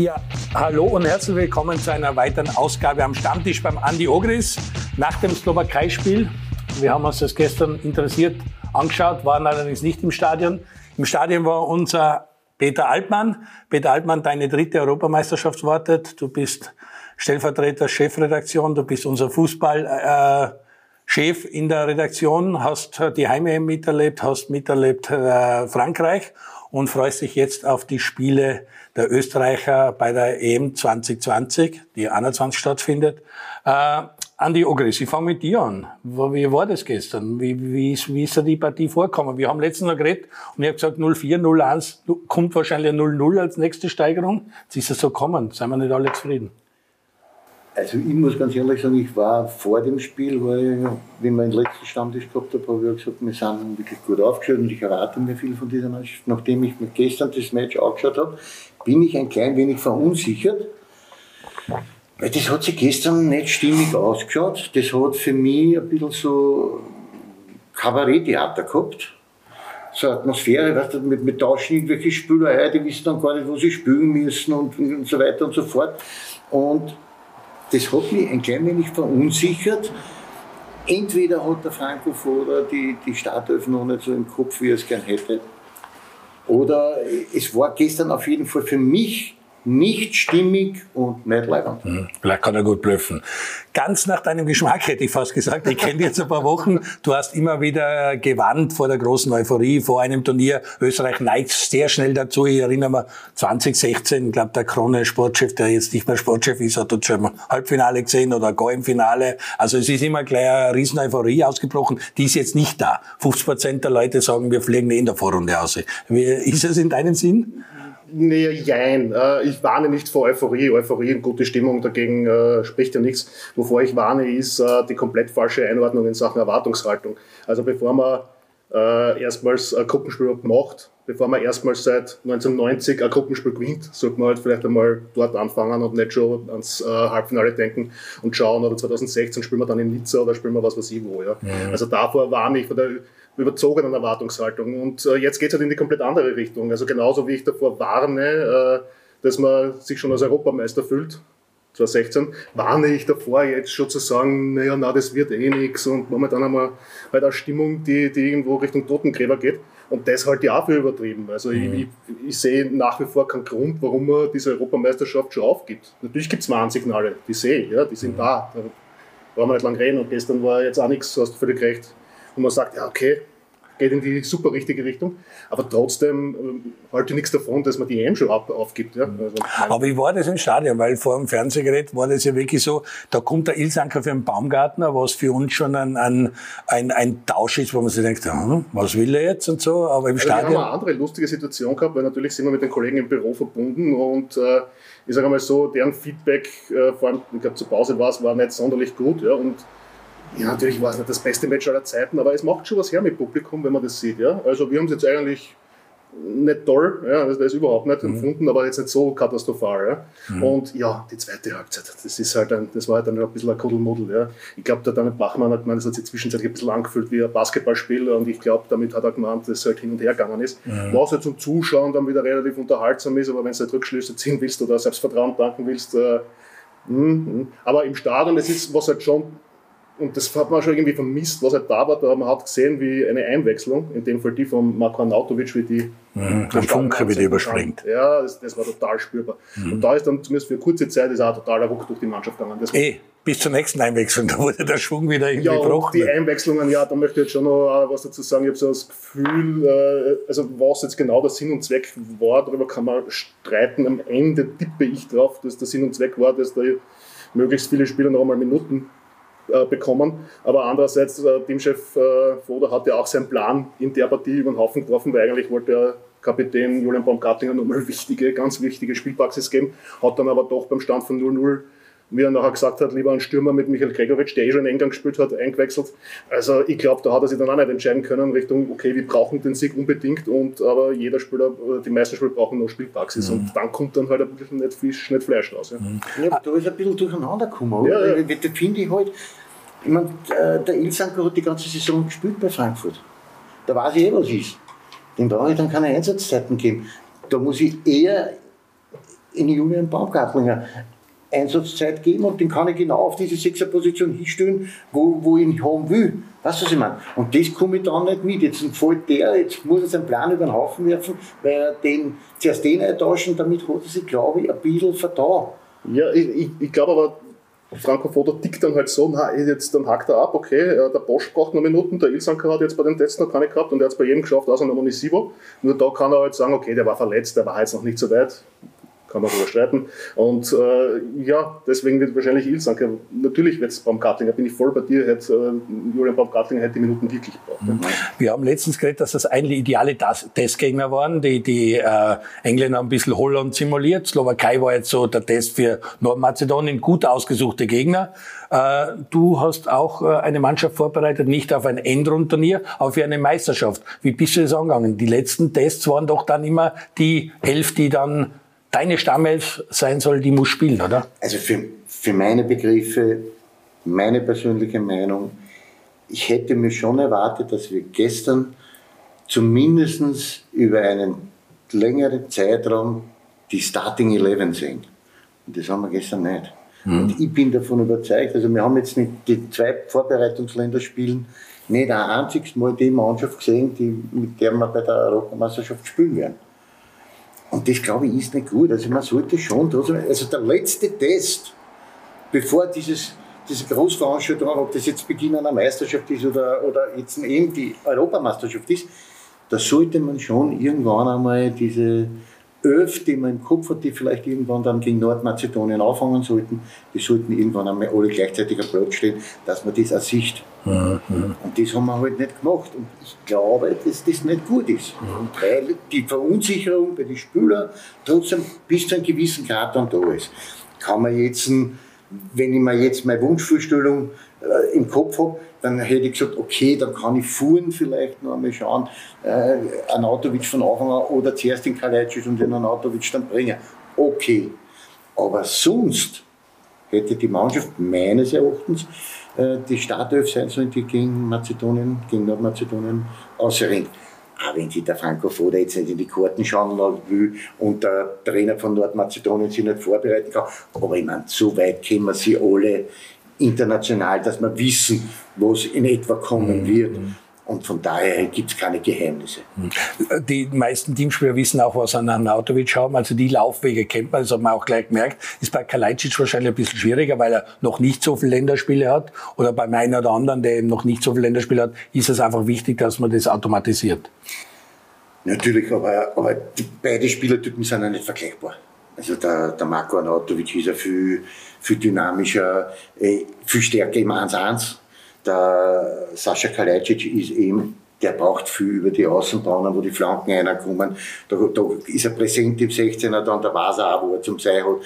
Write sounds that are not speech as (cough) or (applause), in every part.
Ja, hallo und herzlich willkommen zu einer weiteren Ausgabe am Stammtisch beim Andi Ogris nach dem Slowakei-Spiel. Wir haben uns das gestern interessiert angeschaut, waren allerdings nicht im Stadion. Im Stadion war unser Peter Altmann. Peter Altmann, deine dritte Europameisterschaft wartet. Du bist Stellvertreter Chefredaktion, du bist unser Fußball. Äh, in der Redaktion, hast die Heime miterlebt, hast miterlebt äh, Frankreich und freust dich jetzt auf die Spiele der Österreicher bei der EM 2020, die 21 stattfindet. Äh, Andi Ogris, ich fange mit dir an. Wie war das gestern? Wie, wie, ist, wie ist da die Partie vorgekommen? Wir haben letztens noch geredet und ich habe gesagt 0-4, 0-1, kommt wahrscheinlich 0-0 als nächste Steigerung. Jetzt ist es so gekommen. Seien wir nicht alle zufrieden? Also ich muss ganz ehrlich sagen, ich war vor dem Spiel, weil wenn wir den letzten Stammtisch gehabt haben, habe ich gesagt, wir sind wirklich gut aufgestellt und ich erwarte mir viel von dieser Mannschaft. Nachdem ich mir gestern das Match angeschaut habe, bin ich ein klein wenig verunsichert, weil das hat sich gestern nicht stimmig ausgeschaut. Das hat für mich ein bisschen so Kabaretttheater gehabt. So eine Atmosphäre, weißt du, mit, mit tauschen irgendwelche Spieler ein, die wissen dann gar nicht, wo sie spielen müssen und, und so weiter und so fort. Und das hat mich ein klein wenig verunsichert. Entweder hat der Franco Foda die, die Startelf noch nicht so im Kopf, wie er es gern hätte. Oder es war gestern auf jeden Fall für mich nicht stimmig und nicht leibend. Hm, vielleicht kann er gut blöffen. Ganz nach deinem Geschmack hätte ich fast gesagt. Ich kenne dich jetzt ein paar Wochen. Du hast immer wieder gewarnt vor der großen Euphorie, vor einem Turnier. Österreich neigt sehr schnell dazu. Ich erinnere mich, 2016, ich glaube, der Krone-Sportchef, der jetzt nicht mehr Sportchef ist, hat dort schon im Halbfinale gesehen oder gar im Finale. Also es ist immer gleich eine riesen Euphorie ausgebrochen. Die ist jetzt nicht da. 50 Prozent der Leute sagen, wir fliegen in der Vorrunde aus. Ist es in deinem Sinn? Nee, jein. Äh, ich warne nicht vor Euphorie. Euphorie und gute Stimmung dagegen äh, spricht ja nichts. Wovor ich warne, ist äh, die komplett falsche Einordnung in Sachen Erwartungshaltung. Also bevor man erstmals ein Gruppenspiel macht, bevor man erstmals seit 1990 ein Gruppenspiel gewinnt, sollte man halt vielleicht einmal dort anfangen und nicht schon ans Halbfinale denken und schauen, oder 2016 spielen wir dann in Nizza oder spielen wir was weiß ich wo. Ja. Mhm. Also davor warne ich von der überzogenen Erwartungshaltung. Und äh, jetzt geht es halt in die komplett andere Richtung. Also genauso wie ich davor warne, äh, dass man sich schon als Europameister fühlt, 2016, warne ich davor jetzt schon zu sagen, naja, na, das wird eh nichts und momentan haben wir halt eine Stimmung, die, die irgendwo Richtung Totengräber geht. Und das halte ich auch für übertrieben. Also mhm. ich, ich, ich, sehe nach wie vor keinen Grund, warum man diese Europameisterschaft schon aufgibt. Natürlich gibt es Warnsignale, die sehe ich, ja, die sind mhm. da. Da brauchen wir nicht lang reden. Und gestern war jetzt auch nichts, hast du völlig recht. Und man sagt, ja, okay, geht in die super richtige Richtung. Aber trotzdem äh, halte ich nichts davon, dass man die EM schon aufgibt. Ja? Also, aber wie war das im Stadion? Weil vor dem Fernsehgerät war das ja wirklich so, da kommt der Ilsanker für einen Baumgartner, was für uns schon ein, ein, ein, ein Tausch ist, wo man sich denkt, hm, was will er jetzt und so. Aber im also Stadion... Wir haben eine andere lustige Situation gehabt, weil natürlich sind wir mit den Kollegen im Büro verbunden und äh, ich sage mal so, deren Feedback, äh, vor allem, ich glaube zur Pause war es, war nicht sonderlich gut. Ja? Und ja, natürlich war es nicht das beste Match aller Zeiten, aber es macht schon was her mit Publikum, wenn man das sieht. Ja? Also wir haben es jetzt eigentlich nicht toll, ja, das ist überhaupt nicht mhm. empfunden, aber jetzt nicht so katastrophal. Ja. Mhm. Und ja, die zweite Halbzeit, das ist halt ein, das war halt dann ein bisschen ein Kuddelmuddel. Ja. Ich glaube, der Daniel Bachmann hat gemeint, das hat sich zwischenzeitlich ein bisschen angefühlt wie ein Basketballspiel und ich glaube, damit hat er gemeint, dass es halt hin und her gegangen ist. Mhm. Was halt zum Zuschauen dann wieder relativ unterhaltsam ist, aber wenn du halt Rückschlüsse ziehen willst oder Selbstvertrauen tanken willst, äh, mh, mh. aber im Stadion, das ist, was halt schon und das hat man schon irgendwie vermisst, was halt da war. Da man hat gesehen, wie eine Einwechslung, in dem Fall die von Marko Nautovic, wie die. Mhm, ein Funke, wie die überspringt. Ja, das, das, war total spürbar. Mhm. Und da ist dann zumindest für eine kurze Zeit ist auch totaler Ruck durch die Mannschaft gegangen. Das eh, bis zur nächsten Einwechslung, (laughs) da wurde der Schwung wieder irgendwie ja, gebrochen. Die Einwechslungen, ja, da möchte ich jetzt schon noch was dazu sagen. Ich habe so das Gefühl, äh, also was jetzt genau der Sinn und Zweck war, darüber kann man streiten. Am Ende tippe ich drauf, dass der Sinn und Zweck war, dass da möglichst viele Spieler noch einmal Minuten äh, bekommen. Aber andererseits, äh, Teamchef äh, Foda hat ja auch seinen Plan in der Partie über den Haufen geworfen, weil eigentlich wollte er Kapitän Julian Baumgartlinger nochmal (laughs) wichtige, ganz wichtige Spielpraxis geben, hat dann aber doch beim Stand von 0-0 wie er nachher gesagt hat, lieber einen Stürmer mit Michael Gregoritsch, der eh schon in England gespielt hat, eingewechselt. Also ich glaube, da hat er sich dann auch nicht entscheiden können Richtung, okay, wir brauchen den Sieg unbedingt, und aber jeder Spieler, die meisten Spieler brauchen noch Spielpraxis. Mhm. Und dann kommt dann halt ein bisschen nicht Fisch, nicht Fleisch raus. Ja, mhm. ja da ist ein bisschen durcheinander gekommen. Ja, ja. Da finde ich halt, ich meine, äh, der Ilsanker hat die ganze Saison gespielt bei Frankfurt. Da weiß ich eh, was ist. Dem brauche ich dann keine Einsatzzeiten geben. Da muss ich eher in Julian Baumgartlinger Einsatzzeit geben und den kann ich genau auf diese Sechserposition hinstellen, wo, wo ich ihn haben will. Weißt du, was ich meine? Und das komme ich dann nicht mit. Jetzt fällt der, jetzt muss er seinen Plan über den Haufen werfen, weil er den, zuerst den eintauschen, damit hat er sich, glaube ich, ein bisschen vertan. Ja, ich, ich, ich glaube aber, Franco Foto tickt dann halt so, na, jetzt, dann hakt er ab, okay, der Bosch braucht noch Minuten, der Ilsanker hat jetzt bei den Tests noch keine gehabt und er hat es bei jedem geschafft, außer der Monisivo. Nur da kann er halt sagen, okay, der war verletzt, der war jetzt noch nicht so weit, kann man darüber. Und äh, ja, deswegen wird wahrscheinlich Ilsanker, natürlich wird es Baumgartlinger, bin ich voll bei dir, hätte, äh, Julian Baumgartlinger hätte die Minuten wirklich gebraucht. Mhm. Wir haben letztens geredet, dass das eigentlich ideale Testgegner waren. Die, die äh, Engländer ein bisschen Holland simuliert. Slowakei war jetzt so der Test für Nordmazedonien, gut ausgesuchte Gegner. Äh, du hast auch äh, eine Mannschaft vorbereitet, nicht auf ein Endrundturnier, für eine Meisterschaft. Wie bist du das angegangen? Die letzten Tests waren doch dann immer die elf, die dann deine Stammelf sein soll, die muss spielen, oder? Also für, für meine Begriffe, meine persönliche Meinung, ich hätte mir schon erwartet, dass wir gestern zumindest über einen längeren Zeitraum die Starting Eleven sehen. Und das haben wir gestern nicht. Mhm. Und ich bin davon überzeugt, also wir haben jetzt nicht die zwei Vorbereitungsländerspielen nicht ein einziges Mal die Mannschaft gesehen, die, mit der wir bei der Europameisterschaft spielen werden. Und das, glaube ich, ist nicht gut. Also man sollte schon, also der letzte Test, bevor dieses, diese Großveranstaltung, ob das jetzt Beginn einer Meisterschaft ist oder, oder jetzt eben die Europameisterschaft ist, da sollte man schon irgendwann einmal diese Öf, die man im Kopf hat, die vielleicht irgendwann dann gegen Nordmazedonien anfangen sollten, die sollten irgendwann einmal alle gleichzeitig am Platz stehen, dass man das sieht. Mhm. Und das haben wir halt nicht gemacht. Und ich glaube, dass das nicht gut ist. Mhm. Weil die Verunsicherung bei den Spielern trotzdem bis zu einem gewissen Grad dann da ist. Kann man jetzt, wenn ich mir jetzt meine Wunschvorstellung äh, im Kopf habe, dann hätte ich gesagt, okay, dann kann ich fuhren vielleicht noch einmal schauen, äh, Anatovic von Anfang an oder zuerst den Kalajdzic und den Anatovic dann bringen. Okay. Aber sonst hätte die Mannschaft meines Erachtens äh, die Startelf sein sollen, die gegen Mazedonien, gegen Nordmazedonien ausringt. Auch wenn sich der Franco Foda jetzt nicht in die Karten schauen will und der Trainer von Nordmazedonien sich nicht vorbereiten kann. Aber ich meine, so weit können sie alle international, dass wir wissen, was in etwa kommen mhm. Und von daher gibt es keine Geheimnisse. Die meisten Teamspieler wissen auch, was an Anatovic haben. Also die Laufwege kennt man, das hat man auch gleich gemerkt. Ist bei Kalajdzic wahrscheinlich ein bisschen schwieriger, weil er noch nicht so viele Länderspiele hat. Oder bei meinem oder anderen, der eben noch nicht so viele Länderspiele hat, ist es einfach wichtig, dass man das automatisiert. Natürlich, aber, aber die, beide Spielertypen sind ja nicht vergleichbar. Also der, der Marco Anatovic ist ja viel, viel dynamischer, äh, viel stärker im 1-1. Der Sascha Kalajdzic ist eben, der braucht viel über die Außenbahnen, wo die Flanken reinkommen. Da, da ist er präsent im 16er, dann der weiß auch, wo er zum Sein hat.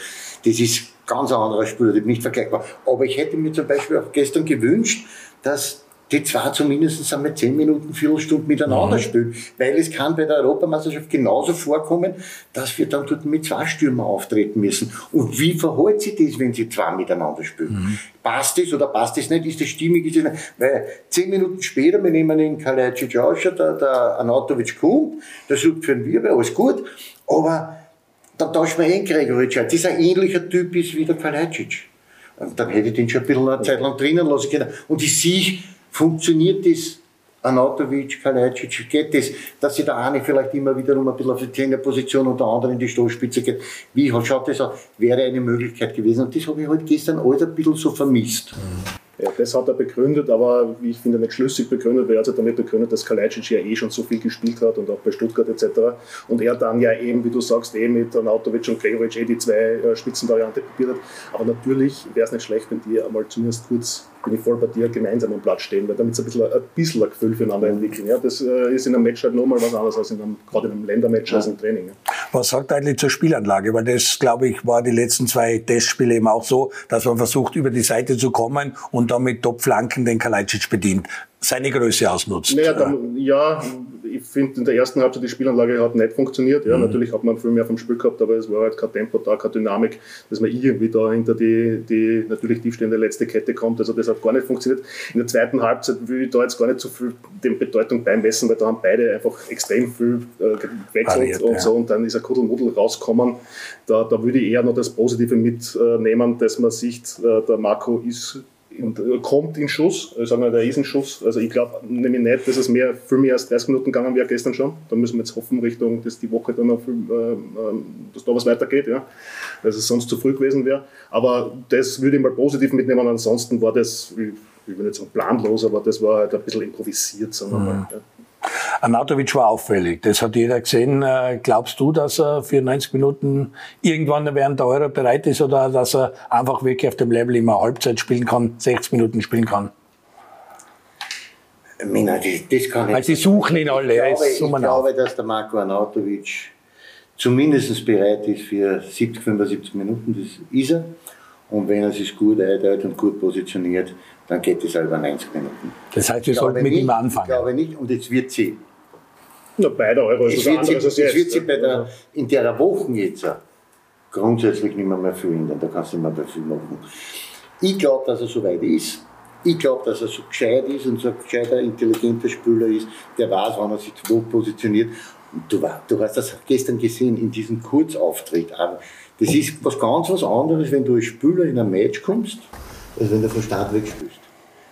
Das ist ganz ein anderer Spieler, nicht vergleichbar. Aber ich hätte mir zum Beispiel auch gestern gewünscht, dass die zwei zumindest einmal zehn Minuten, Viertelstunde miteinander mhm. spielen. Weil es kann bei der Europameisterschaft genauso vorkommen, dass wir dann dort mit zwei Stürmer auftreten müssen. Und wie verhält sich das, wenn sie zwei miteinander spielen? Mhm. Passt das oder passt das nicht? Ist das stimmig? Ist das nicht? Weil zehn Minuten später, wir nehmen den Kalajdzic aus, der, der Anatovic kommt, der sucht für den Wirbel, alles gut. Aber dann tauschen wir einen Gregoritsch Das ist ein ähnlicher Typ ist wie der Kalajdzic. Und dann hätte ich den schon ein bisschen eine Zeit lang drinnen lassen können. Und ich sehe, funktioniert das Anatovic, Kalajdzic, geht das, dass sich der eine vielleicht immer wieder um ein bisschen auf die Trainerposition und der andere in die Stoßspitze geht. Wie schaut das aus? Wäre eine Möglichkeit gewesen. Und das habe ich halt gestern alles ein bisschen so vermisst. Ja, das hat er begründet, aber wie ich finde, nicht schlüssig begründet, weil er hat halt damit begründet, dass Kalajdzic ja eh schon so viel gespielt hat und auch bei Stuttgart etc. Und er dann ja eben, wie du sagst, eh mit Anatovic und Gregoric eh die zwei äh, Spitzenvariante probiert hat. Aber natürlich wäre es nicht schlecht, wenn die einmal zumindest kurz, bin ich voll bei dir, gemeinsam am Platz stehen, weil damit sie ein bisschen, ein bisschen ein Gefühl füreinander entwickeln. Ja, das äh, ist in einem Match halt nochmal was anderes als in einem, gerade in einem Ländermatch ja. als im Training. Ja. Was sagt eigentlich zur Spielanlage? Weil das, glaube ich, war die letzten zwei Testspiele eben auch so, dass man versucht, über die Seite zu kommen und dann mit Top-Flanken den Kalajdzic bedient. Seine Größe ausnutzt. Naja, dann, ja, ich finde, in der ersten Halbzeit die Spielanlage hat nicht funktioniert. Ja, mhm. Natürlich hat man viel mehr vom Spiel gehabt, aber es war halt kein Tempo da, keine Dynamik, dass man irgendwie da hinter die, die natürlich tiefstehende letzte Kette kommt. Also das hat gar nicht funktioniert. In der zweiten Halbzeit will ich da jetzt gar nicht so viel dem Bedeutung beimessen, weil da haben beide einfach extrem viel äh, gewechselt und ja. so und dann ist ein Kuddelmuddel rausgekommen. Da, da würde ich eher noch das Positive mitnehmen, dass man sieht, äh, der Marco ist kommt in Schuss, sagen wir, der ist in Schuss. Also ich glaube nämlich nicht, dass es mehr, viel mehr als 30 Minuten gegangen wäre gestern schon. Da müssen wir jetzt hoffen, Richtung, dass die Woche dann noch viel, äh, dass da was weitergeht, ja. Dass es sonst zu früh gewesen wäre. Aber das würde ich mal positiv mitnehmen. Ansonsten war das, ich, ich will nicht sagen planlos, aber das war halt ein bisschen improvisiert, sagen wir mal. Ja. Anatovic war auffällig, das hat jeder gesehen. Äh, glaubst du, dass er für 90 Minuten irgendwann während der Euro bereit ist oder dass er einfach wirklich auf dem Level immer Halbzeit spielen kann, 60 Minuten spielen kann? Mina, das, das kann ich Weil sie suchen ihn alle. Ich glaube, ich glaube dass der Marco Anatovic zumindest bereit ist für 70, 75 Minuten. Das ist er. Und wenn er sich gut einteilt und gut positioniert, dann geht es über 90 Minuten. Das heißt, wir sollten mit nicht, ihm anfangen. Ich glaube nicht, und jetzt wird sie. Na, bei der Euro ist es wird sie, es wird sie bei der, in der Woche jetzt grundsätzlich nicht mehr, mehr viel ändern. Da kannst du nicht mehr, mehr viel machen. Ich glaube, dass er so weit ist. Ich glaube, dass er so gescheit ist und so ein gescheiter, intelligenter Spieler ist, der weiß, wann er sich wo positioniert. Und du, du hast das gestern gesehen in diesem Kurzauftritt. Das ist was ganz was anderes, wenn du als Spieler in ein Match kommst als wenn du von Start weg spielst.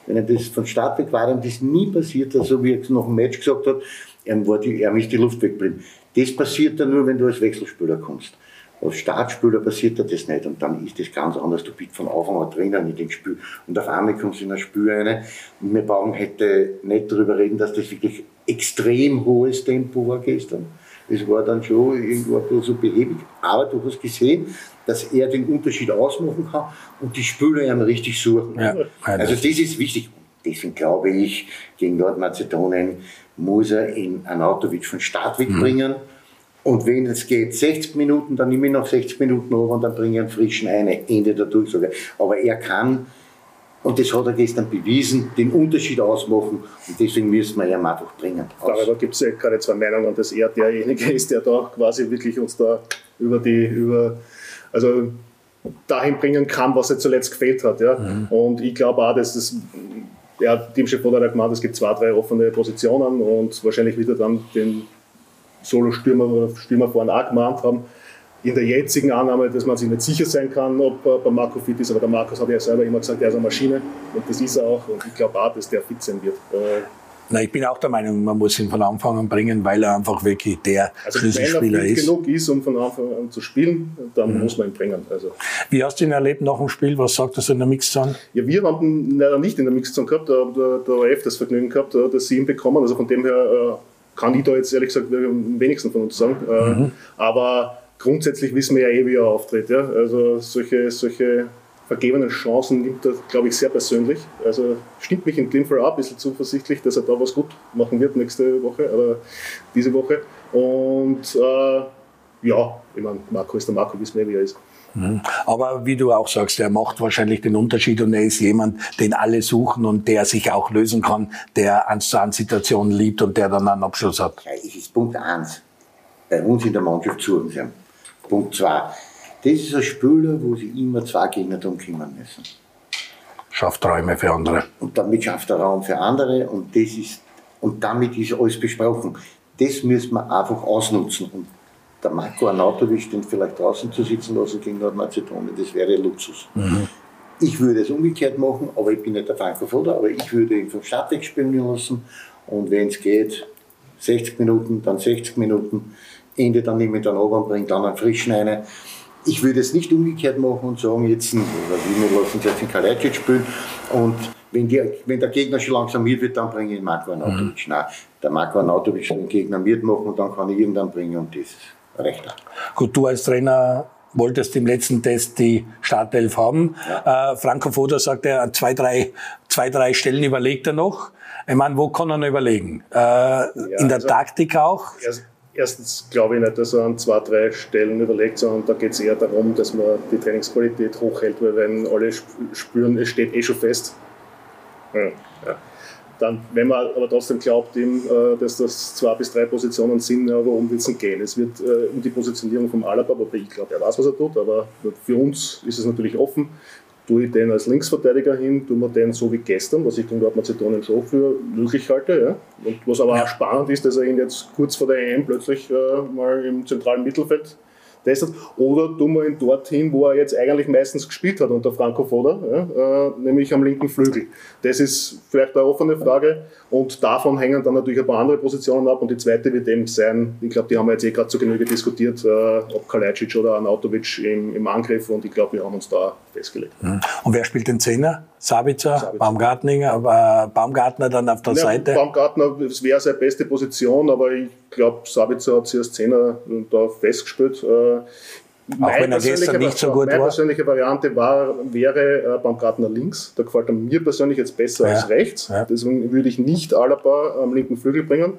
Wenn er das von Start weg war, dann das nie passiert, so wie er nach dem Match gesagt hat, er, war die, er die Luft weggeblieben. Das passiert dann nur, wenn du als Wechselspieler kommst. Als Startspieler passiert dir das nicht und dann ist das ganz anders. Du bist von Anfang an drinnen in dem Spiel und auf einmal kommst du in ein Spiel rein und wir brauchen heute nicht darüber reden, dass das wirklich extrem hohes Tempo war gestern. Es war dann schon irgendwo ein bisschen so behäbig, aber du hast gesehen, dass er den Unterschied ausmachen kann und die Spieler ihn richtig suchen. Ja, also das ist wichtig. Deswegen glaube ich, gegen Nordmazedonien muss er in Anatovic von Start wegbringen. Mhm. Und wenn es geht 60 Minuten, dann nehme ich noch 60 Minuten over und dann bringe ich einen frischen eine. Ende der Durchsage. Aber er kann, und das hat er gestern bewiesen, den Unterschied ausmachen. Und deswegen müssen wir ihn einfach bringen. Darüber gibt es ja gerade zwei Meinungen, dass er derjenige ist, der da quasi wirklich uns da über die, über also dahin bringen kann, was er zuletzt gefehlt hat. Ja. Mhm. Und ich glaube auch, dass es, ja, Teamchef hat ja gemeint, es gibt zwei, drei offene Positionen und wahrscheinlich wird er dann den Solo-Stürmer oder Stürmer vorne auch gemeint haben. In der jetzigen Annahme, dass man sich nicht sicher sein kann, ob er bei Marco fit ist, aber der Markus hat ja selber immer gesagt, er ist eine Maschine und das ist er auch und ich glaube auch, dass der fit sein wird. Äh, na, ich bin auch der Meinung, man muss ihn von Anfang an bringen, weil er einfach wirklich der also Schlüsselspieler wenn er ist. genug ist, um von Anfang an zu spielen, dann mhm. muss man ihn bringen. Also. Wie hast du ihn erlebt nach dem Spiel? Was sagt er so in der Mixzone? Ja, wir haben ihn leider nicht in der Mixzone gehabt, da hat der, der ORF das Vergnügen gehabt, dass sie ihn bekommen. Also von dem her äh, kann ich da jetzt ehrlich gesagt am wenigsten von uns sagen. Äh, mhm. Aber grundsätzlich wissen wir ja eh, wie er auftritt. Ja? Also solche, solche vergebenen Chancen nimmt er, glaube ich, sehr persönlich. Also stimmt mich in dem Fall auch ein bisschen zuversichtlich, dass er da was gut machen wird nächste Woche oder diese Woche. Und äh, ja, ich meine, Marco ist der Marco, wissen wir, wie er ist. Mhm. Aber wie du auch sagst, er macht wahrscheinlich den Unterschied und er ist jemand, den alle suchen und der sich auch lösen kann, der eins zu eins Situationen liebt und der dann einen Abschluss hat. Ja, es ist Punkt eins. Bei uns in der Mannschaft suchen sie. Punkt zwei das ist ein Spieler, wo sie immer zwei Gegner darum kümmern müssen. Schafft Räume für andere. Und damit schafft er Raum für andere und, das ist, und damit ist alles besprochen. Das müssen wir einfach ausnutzen. Und der Marco Arnautovic, den vielleicht draußen zu sitzen lassen gegen Nordmazedonien, das wäre Luxus. Mhm. Ich würde es umgekehrt machen, aber ich bin nicht der Foda, aber ich würde ihn vom Stadtweg spielen lassen. Und wenn es geht, 60 Minuten, dann 60 Minuten, Ende dann nehme ich dann runter und bringe dann einen frischen rein ich würde es nicht umgekehrt machen und sagen, jetzt, oder wir lassen jetzt den Kalajdzic spielen und wenn, die, wenn der Gegner schon langsam mit wird, dann bringe ich Marco Arnautovic. Mhm. Nein, der Marco Arnautovic den Gegner mitmachen und dann kann ich irgendwann bringen und das reicht auch. Gut, du als Trainer wolltest im letzten Test die Startelf haben. Ja. Äh, Franco Foda sagt, er zwei, drei, zwei, drei Stellen überlegt er noch. Ich meine, wo kann er noch überlegen? Äh, ja, in der also, Taktik auch? Erstens glaube ich nicht, dass er an zwei, drei Stellen überlegt, sondern da geht es eher darum, dass man die Trainingsqualität hochhält, weil wenn alle spüren, es steht eh schon fest. Ja, dann, wenn man aber trotzdem glaubt, eben, äh, dass das zwei bis drei Positionen sind, ja, worum wird es gehen? Es wird äh, um die Positionierung vom Alaba, wobei ich glaube, er weiß, was er tut, aber für uns ist es natürlich offen. Tue ich den als Linksverteidiger hin, tue wir den so wie gestern, was ich den Nordmazedonien schon für möglich halte. Ja? Und was aber auch spannend ist, dass er ihn jetzt kurz vor der EM plötzlich äh, mal im zentralen Mittelfeld testet. Oder tun wir ihn dorthin, wo er jetzt eigentlich meistens gespielt hat unter Franco Foda, ja, äh, nämlich am linken Flügel. Das ist vielleicht eine offene Frage und davon hängen dann natürlich ein paar andere Positionen ab und die zweite wird eben sein, ich glaube, die haben wir jetzt eh gerade zu Genüge diskutiert, äh, ob Kalajdzic oder Anautovic im, im Angriff und ich glaube, wir haben uns da festgelegt. Und wer spielt den Zehner? Sabitzer, Sabitzer. Baumgartner, aber Baumgartner dann auf der ja, Seite? Baumgartner, das wäre seine beste Position, aber ich glaube, Sabitzer hat sich als Zehner da festgespielt. Äh, auch wenn er gestern nicht so gut meine war. Meine persönliche Variante war, wäre äh, Baumgartner links. Da gefällt er mir persönlich jetzt besser ja. als rechts. Ja. Deswegen würde ich nicht Alaba am linken Flügel bringen.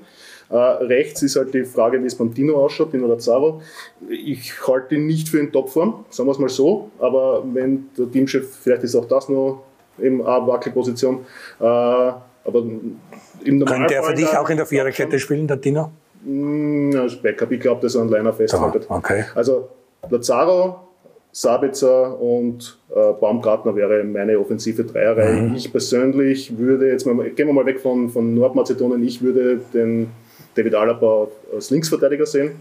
Äh, rechts ist halt die Frage, wie es beim Dino ausschaut, Dino Lazaro. Ich halte ihn nicht für in Topform, sagen wir es mal so. Aber wenn der Teamchef, vielleicht ist auch das nur eben eine Wackelposition. Äh, aber im Könnte er für dich auch in der Viererkette spielen, der Dino? Mm, als Backup, ich glaube, dass er einen Liner festhaltet. Oh, okay. Also Lazaro, Sabitzer und äh, Baumgartner wäre meine offensive Dreierreihe. Mhm. Ich persönlich würde, jetzt mal, gehen wir mal weg von, von Nordmazedonien, ich würde den David Alaba als Linksverteidiger sehen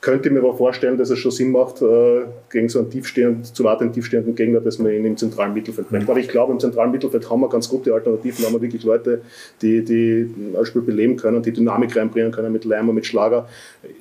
könnte mir aber vorstellen, dass es schon Sinn macht, äh, gegen so einen tiefstehend, zu warten tiefstehenden Gegner, dass man ihn im zentralen Mittelfeld bringt. Mhm. Aber ich glaube, im zentralen Mittelfeld haben wir ganz gute Alternativen, haben wir wirklich Leute, die, die das Spiel beleben können, die Dynamik reinbringen können mit Leimer, mit Schlager.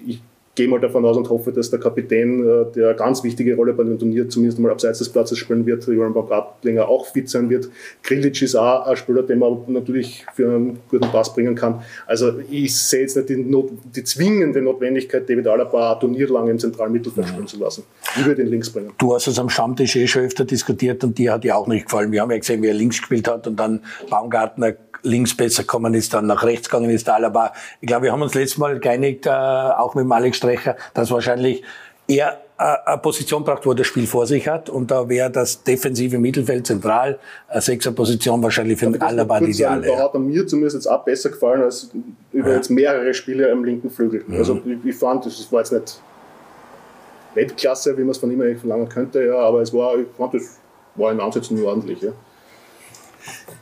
Ich gehe mal davon aus und hoffe, dass der Kapitän, äh, der eine ganz wichtige Rolle bei dem Turnier zumindest mal abseits des Platzes spielen wird, Joran Baumgartlinger auch fit sein wird. Grilic ist auch ein Spieler, den man natürlich für einen guten Pass bringen kann. Also ich sehe jetzt nicht die, Not, die zwingende Notwendigkeit, David Alaba ein Turnier lang im zentralen Mittelfeld spielen zu lassen. Ich würde ihn links bringen. Du hast es am Stammtisch eh schon öfter diskutiert und dir hat ja auch nicht gefallen. Wir haben ja gesehen, wie er links gespielt hat und dann Baumgartner links besser gekommen ist, dann nach rechts gegangen ist. Aber ich glaube, wir haben uns letztes Mal geeinigt, äh, auch mit dem Alex Strecher, dass wahrscheinlich er äh, eine Position braucht, wo er das Spiel vor sich hat. Und da wäre das defensive Mittelfeld zentral, eine Sechser-Position wahrscheinlich für Alaba die ideale. Da hat er mir zumindest jetzt auch besser gefallen als über ja. jetzt mehrere Spiele am linken Flügel. Mhm. Also ich, ich, fand, das war jetzt nicht Weltklasse, wie man es von ihm eigentlich verlangen könnte, ja, aber es war, ich fand, das war in Ansätzen ordentlich. Ja.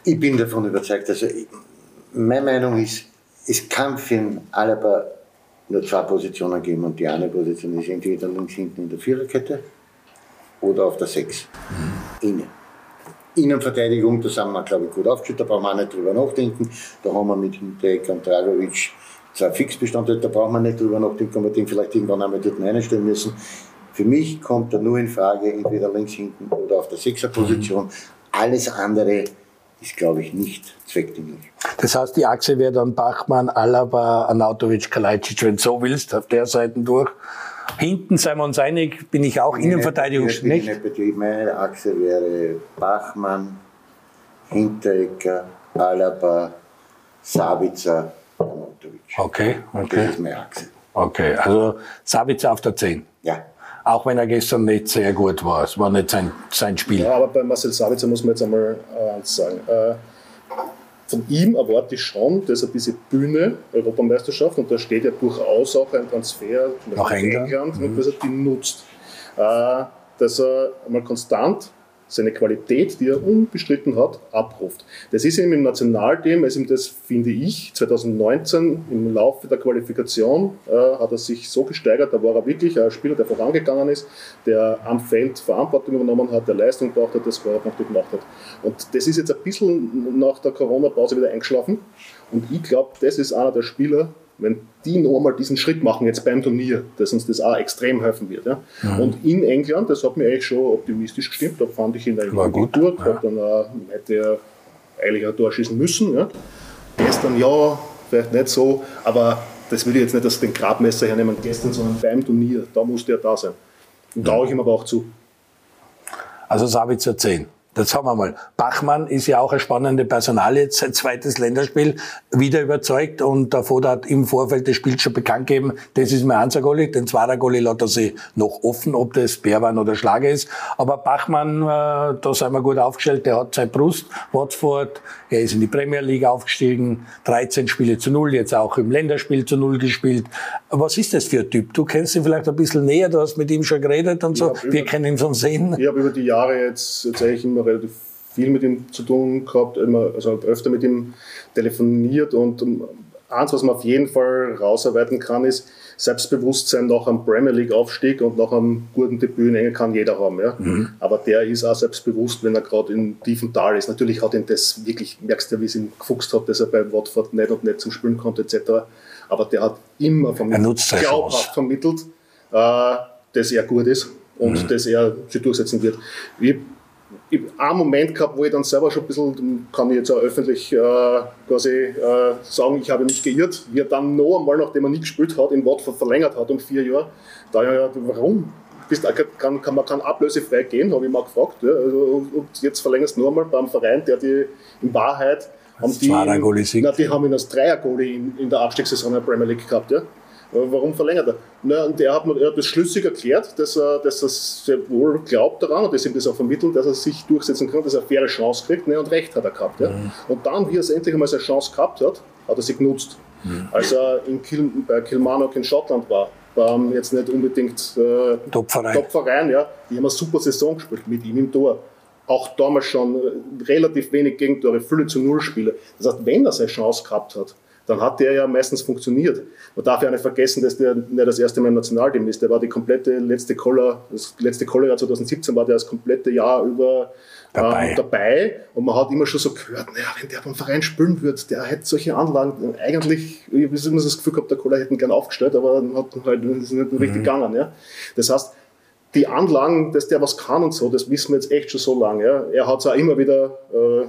Ich bin davon überzeugt, also meine Meinung ist, es kann für den Alaba nur zwei Positionen geben und die eine Position ist entweder links hinten in der Viererkette oder auf der Sechs. Innen. Innenverteidigung, da sind wir, glaube ich, gut aufgestellt, da brauchen wir auch nicht drüber nachdenken. Da haben wir mit Hinteregger und Dragovic zwei Fixbestandteile, da brauchen wir nicht drüber nachdenken, ob wir den vielleicht irgendwann einmal dort einstellen müssen. Für mich kommt da nur in Frage, entweder links hinten oder auf der Sechserposition. Alles andere ist, glaube ich, nicht zweckdienlich. Das heißt, die Achse wäre dann Bachmann, Alaba, Anautovic, Kalajdzic, wenn du so willst, auf der Seite durch. Hinten, seien wir uns einig, bin ich auch Innenverteidigung nicht. nicht Meine Achse wäre Bachmann, Hinteregger, Alaba, Sabitzer, Anautovic. Okay, okay. Das ist meine Achse. Okay, also Sabitzer auf der 10. Ja auch wenn er gestern nicht sehr gut war. Es war nicht sein, sein Spiel. Ja, aber bei Marcel Sabitzer muss man jetzt einmal äh, sagen. Äh, von ihm erwarte ich schon, dass er diese Bühne Europameisterschaft, und da steht ja durchaus auch ein Transfer nach England, England mhm. dass er die nutzt. Äh, dass er mal konstant seine Qualität, die er unbestritten hat, abruft. Das ist ihm im Nationalteam, also das finde ich, 2019 im Laufe der Qualifikation äh, hat er sich so gesteigert, da war er wirklich ein Spieler, der vorangegangen ist, der am Feld Verantwortung übernommen hat, der Leistung gebracht hat, der Scorerpunkte gemacht hat. Und das ist jetzt ein bisschen nach der Corona-Pause wieder eingeschlafen und ich glaube, das ist einer der Spieler, wenn die noch einmal diesen Schritt machen, jetzt beim Turnier, dass uns das auch extrem helfen wird. Ja. Mhm. Und in England, das hat mir eigentlich schon optimistisch gestimmt, da fand ich ihn eigentlich gut. gut. Ja. Dann, äh, hätte er eigentlich ein Tor schießen müssen. Ja. Gestern ja, vielleicht nicht so, aber das will ich jetzt nicht aus dem Grabmesser hernehmen, gestern, sondern beim Turnier, da musste er da sein. Und traue ich ihm aber auch zu. Also Sabitzer 10. das haben wir mal. Bachmann ist ja auch eine spannende Personalie, sein zweites Länderspiel, wieder überzeugt und der Vater hat im Vorfeld des Spiels schon bekannt gegeben, das ist mein Einser-Goli, den Zweiter-Goli lässt er sich noch offen, ob das Bärwein oder Schlager ist. Aber Bachmann, äh, da sind wir gut aufgestellt, der hat seine Brust, Watford, er ist in die Premier League aufgestiegen, 13 Spiele zu null, jetzt auch im Länderspiel zu null gespielt. Was ist das für ein Typ? Du kennst ihn vielleicht ein bisschen näher, du hast mit ihm schon geredet und so, wir kennen ihn von Sehen. Ich habe über die Jahre jetzt, jetzt eigentlich immer relativ viel mit ihm zu tun gehabt, immer, also öfter mit ihm telefoniert und eins, was man auf jeden Fall rausarbeiten kann, ist Selbstbewusstsein nach einem Premier League Aufstieg und nach einem guten Debüt in England kann jeder haben. Ja? Mhm. Aber der ist auch selbstbewusst, wenn er gerade in tiefen Tal ist. Natürlich hat ihn das wirklich, merkst du, wie es ihn gefuchst hat, dass er bei Watford nicht und nicht zum Spielen kommt etc. Aber der hat immer vermittelt, glaubhaft vermittelt, äh, dass er gut ist und mhm. dass er sich durchsetzen wird. Ich einen Moment gehabt, wo ich dann selber schon ein bisschen, kann ich jetzt auch öffentlich äh, quasi äh, sagen, ich habe mich geirrt, wie er dann noch einmal, nachdem er nie gespielt hat, in Watford verlängert hat um vier Jahre. Da ja, warum? Bist, kann, kann, man kann ablösefrei gehen, habe ich mal gefragt. Ja. Also, und jetzt verlängerst du noch einmal beim Verein, der die in Wahrheit haben die, na, die haben ihn als Dreier-Goalie in, in der Abstiegssaison der Premier League gehabt. Ja. Warum verlängert er? Na, und er hat, mir, er hat das schlüssig erklärt, dass er, dass er sehr wohl glaubt daran und dass ihm das auch vermittelt, dass er sich durchsetzen kann, dass er eine faire Chance kriegt ne, und Recht hat er gehabt. Ja. Mhm. Und dann, wie er es endlich einmal seine Chance gehabt hat, hat er sie genutzt. Mhm. Als er in Kil bei Kilmarnock in Schottland war, war jetzt nicht unbedingt äh, Top-Verein, Top ja, die haben eine super Saison gespielt mit ihm im Tor auch damals schon relativ wenig Gegentore, viele zu Null Spiele. Das heißt, wenn er seine Chance gehabt hat, dann hat der ja meistens funktioniert. Man darf ja nicht vergessen, dass der nicht das erste Mal im Nationalteam ist. Der war die komplette letzte Cholera, das letzte Cholera 2017 war der das komplette Jahr über dabei. Ähm, dabei. Und man hat immer schon so gehört, naja, wenn der beim Verein spielen wird, der hätte solche Anlagen. Eigentlich, ich habe immer das Gefühl gehabt, der Kohler hätte ihn gern aufgestellt, aber hat halt, ist nicht richtig mhm. gegangen. Ja. Das heißt, die Anlagen, dass der was kann und so, das wissen wir jetzt echt schon so lange. Ja. Er hat es auch immer wieder äh,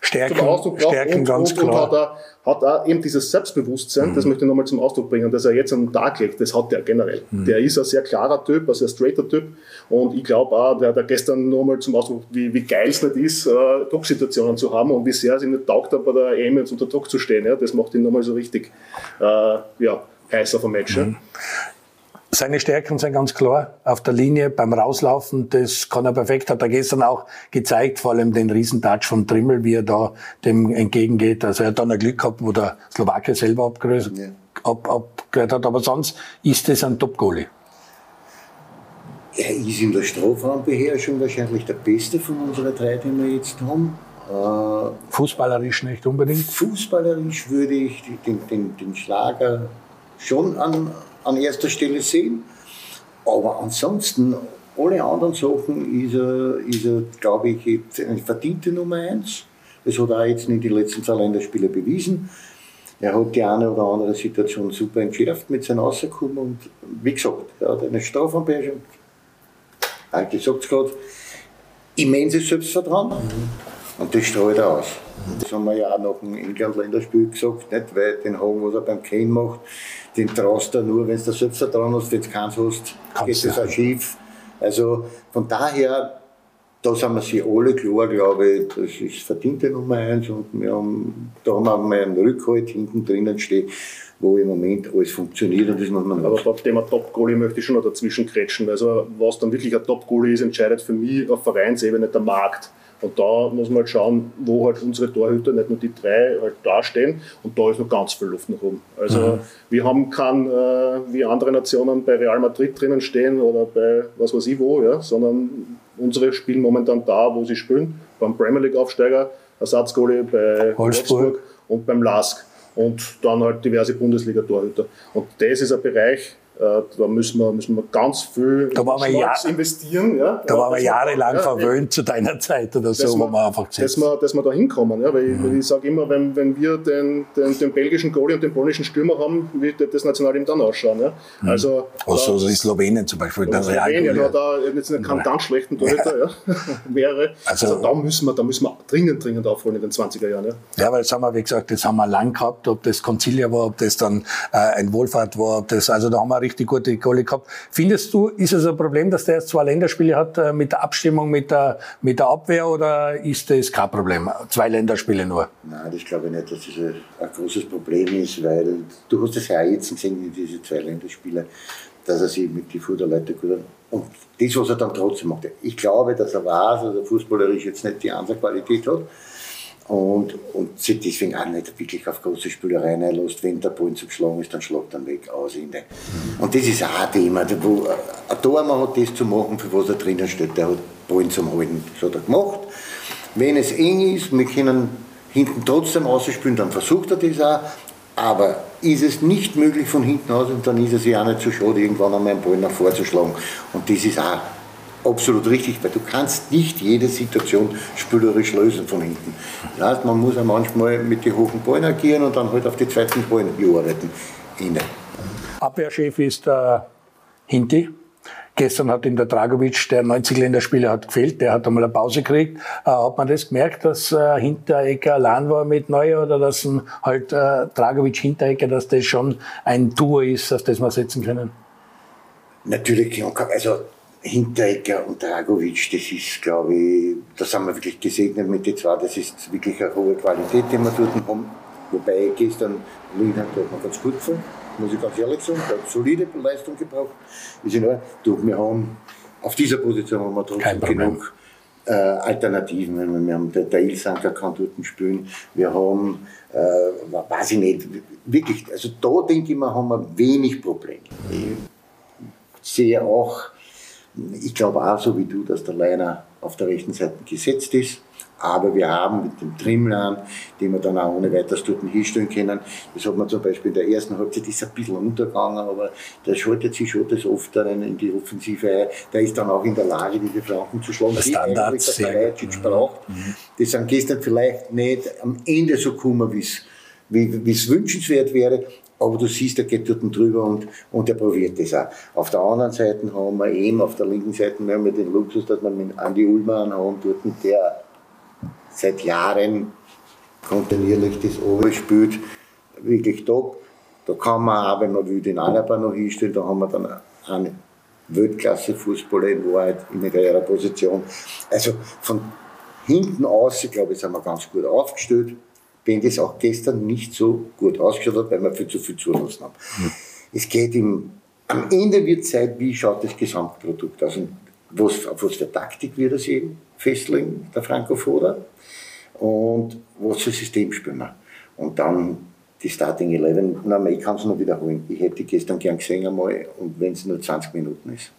Stärken, zum Ausdruck gebracht Stärken, und, ganz und, klar. Und hat, er, hat er eben dieses Selbstbewusstsein, mhm. das möchte ich nochmal zum Ausdruck bringen, dass er jetzt an den Tag legt, das hat er generell. Mhm. Der ist ein sehr klarer Typ, ein sehr straighter Typ und ich glaube auch, der hat gestern nochmal zum Ausdruck, wie, wie geil es nicht ist, äh, Drucksituationen zu haben und wie sehr es ihm nicht taugt, bei der EM jetzt unter Druck zu stehen. Ja. Das macht ihn nochmal so richtig äh, ja, heiß auf ein Match. Mhm. Ja. Seine Stärken sind ganz klar auf der Linie beim Rauslaufen. Das kann er perfekt. Hat er gestern auch gezeigt, vor allem den Riesentouch von Trimmel, wie er da dem entgegengeht. Also er hat dann ein Glück gehabt, wo der Slowake selber abgerührt ja. ab, abgehört hat. Aber sonst ist es ein Top-Goalie. Er ist in der Strafraumbeherrschung wahrscheinlich der Beste von unseren drei, die wir jetzt haben. Äh, Fußballerisch nicht unbedingt? Fußballerisch würde ich den, den, den Schlager schon an, an erster Stelle sehen. Aber ansonsten, alle anderen Sachen ist er, ist er glaube ich, jetzt eine verdiente Nummer eins. Das hat er auch jetzt in den letzten zwei Länderspielen bewiesen. Er hat die eine oder andere Situation super entschärft mit seinem Rauskommen und wie gesagt, er hat eine Strafanbeherrschung, ich sag's es gerade, immenses Selbstvertrauen mhm. und das strahlt er aus. Das haben wir ja auch nach dem England-Länderspiel gesagt, nicht? weil den Hagen, was er beim Kane macht, den traust du nur, wenn du das Selbstvertrauen hast, wenn du keins hast, Kannst geht das auch schief. Also von daher, da sind wir sich alle klar, glaube ich, das ist verdiente Nummer eins und wir haben, da haben wir mal einen Rückhalt hinten drinnen stehen, wo im Moment alles funktioniert und das muss man Aber beim Thema Top-Goalie möchte ich schon noch dazwischen kretschen. Also was dann wirklich ein Top-Goalie ist, entscheidet für mich auf Vereinsebene der Markt. Und da muss man halt schauen, wo halt unsere Torhüter, nicht nur die drei, halt dastehen. Und da ist noch ganz viel Luft nach oben. Also mhm. wir haben keinen, äh, wie andere Nationen bei Real Madrid drinnen stehen oder bei was weiß ich wo, ja, sondern unsere spielen momentan da, wo sie spielen. Beim Premier League Aufsteiger, Ersatzgoalie bei Wolfsburg und beim LASK. Und dann halt diverse Bundesliga-Torhüter. Und das ist ein Bereich, da müssen wir, müssen wir ganz viel ja, investieren. Ja. Da ja, waren wir jahrelang ja, verwöhnt zu deiner Zeit oder so, wo wir einfach gesagt dass wir, dass wir da hinkommen. Ja, weil, mhm. ich, ich sage immer, wenn, wenn wir den, den, den belgischen Goalie und den polnischen Stürmer haben, wie wird das Nationalteam dann ausschauen. Ja. Mhm. Also, also da, Slowenien zum Beispiel. Das Slowenien hat da jetzt keinen ganz schlechten Torhüter, ja. mehrere. (laughs) Also, also, da, müssen wir, da müssen wir dringend, dringend aufholen in den 20er Jahren. Ja, ja weil das haben wir, wie gesagt, das haben wir lang gehabt, ob das Concilia war, ob das dann äh, ein Wohlfahrt war, ob das, also da haben wir richtig gute Kohle gehabt. Findest du, ist es ein Problem, dass der jetzt zwei Länderspiele hat äh, mit der Abstimmung mit der, mit der Abwehr oder ist das kein Problem? Zwei Länderspiele nur? Nein, das glaube ich nicht, dass das ein großes Problem ist, weil du hast es ja jetzt gesehen in diese zwei Länderspiele, dass er sich mit den Futterleuten gut und das, was er dann trotzdem macht. Ich glaube, dass er weiß, dass er fußballerisch jetzt nicht die andere Qualität hat und, und sich deswegen auch nicht wirklich auf große Spielereien einlässt. Wenn der Ball zum Schlagen ist, dann schlagt er weg, aus, Ende. Und das ist auch ein Thema, wo ein Tormann hat das zu machen, für was er drinnen steht. Der hat Ballen zum Halten, das hat er gemacht. Wenn es eng ist, wir können hinten trotzdem ausspielen, dann versucht er das auch. Aber ist es nicht möglich von hinten aus, dann ist es ja auch nicht so schade, irgendwann einmal einen Ball nach vorne zu schlagen. Und das ist auch absolut richtig, weil du kannst nicht jede Situation spielerisch lösen von hinten. Das heißt, man muss ja manchmal mit den hohen Ballen agieren und dann halt auf die zweiten Ballen arbeiten. Innen. Abwehrchef ist der Hinti. Gestern hat in der Dragovic, der 90-Länderspieler, hat gefehlt, der hat einmal eine Pause gekriegt. Äh, hat man das gemerkt, dass äh, Hinteregger allein war mit Neuer oder dass halt äh, Dragovic Hinteregger, dass das schon ein Duo ist, auf das wir setzen können? Natürlich, also Hinteregger und Dragovic, das ist, glaube ich, da sind wir wirklich gesegnet mit den zwei. Das ist wirklich eine hohe Qualität, die wir dort haben. Wobei gestern Lina hat mir ganz gut gefallen, muss ich ganz ehrlich sagen. Hat solide Leistung gebracht. Ist in Ordnung. Wir haben auf dieser Position haben wir trotzdem genug äh, Alternativen. Wir haben der, der Ilsanker kann dort spielen. Wir haben, äh, weiß ich nicht, wirklich, also da denke ich mal, haben wir wenig Probleme. Ich sehe auch, ich glaube auch so wie du, dass der Liner auf der rechten Seite gesetzt ist. Aber wir haben mit dem Trimlan, den wir dann auch ohne weiteres dort hinstellen können, das hat man zum Beispiel in der ersten Halbzeit ist ein bisschen untergegangen, aber der schaltet sich schon das oft dann in die Offensive ein. Der ist dann auch in der Lage, diese Flanken zu schlagen, die eigentlich der Karajic braucht. Mhm. Die sind gestern vielleicht nicht am Ende so gekommen, wie es wünschenswert wäre, aber du siehst, er geht dort drüber und, und er probiert das auch. Auf der anderen Seite haben wir eben, auf der linken Seite haben wir den Luxus, dass wir mit Andi Ullmann haben, dort der seit Jahren kontinuierlich das Ober spielt, wirklich top. Da kann man auch, wenn man will, den Alaba noch hinstellen, da haben wir dann einen Weltklasse-Fußballer in Wahrheit in ihrer Position. Also von hinten aus, glaube ich, sind wir ganz gut aufgestellt wenn das auch gestern nicht so gut ausgeschaut hat, weil wir viel zu viel zulassen haben. Mhm. Es geht im, am Ende wird Zeit, wie schaut das Gesamtprodukt aus und was, auf was für Taktik wird er sich festlegen, der Franco Foda, und was für System spielen wir. Und dann die Starting 11, na, ich kann es nur wiederholen. Ich hätte gestern gern gesehen einmal, und wenn es nur 20 Minuten ist.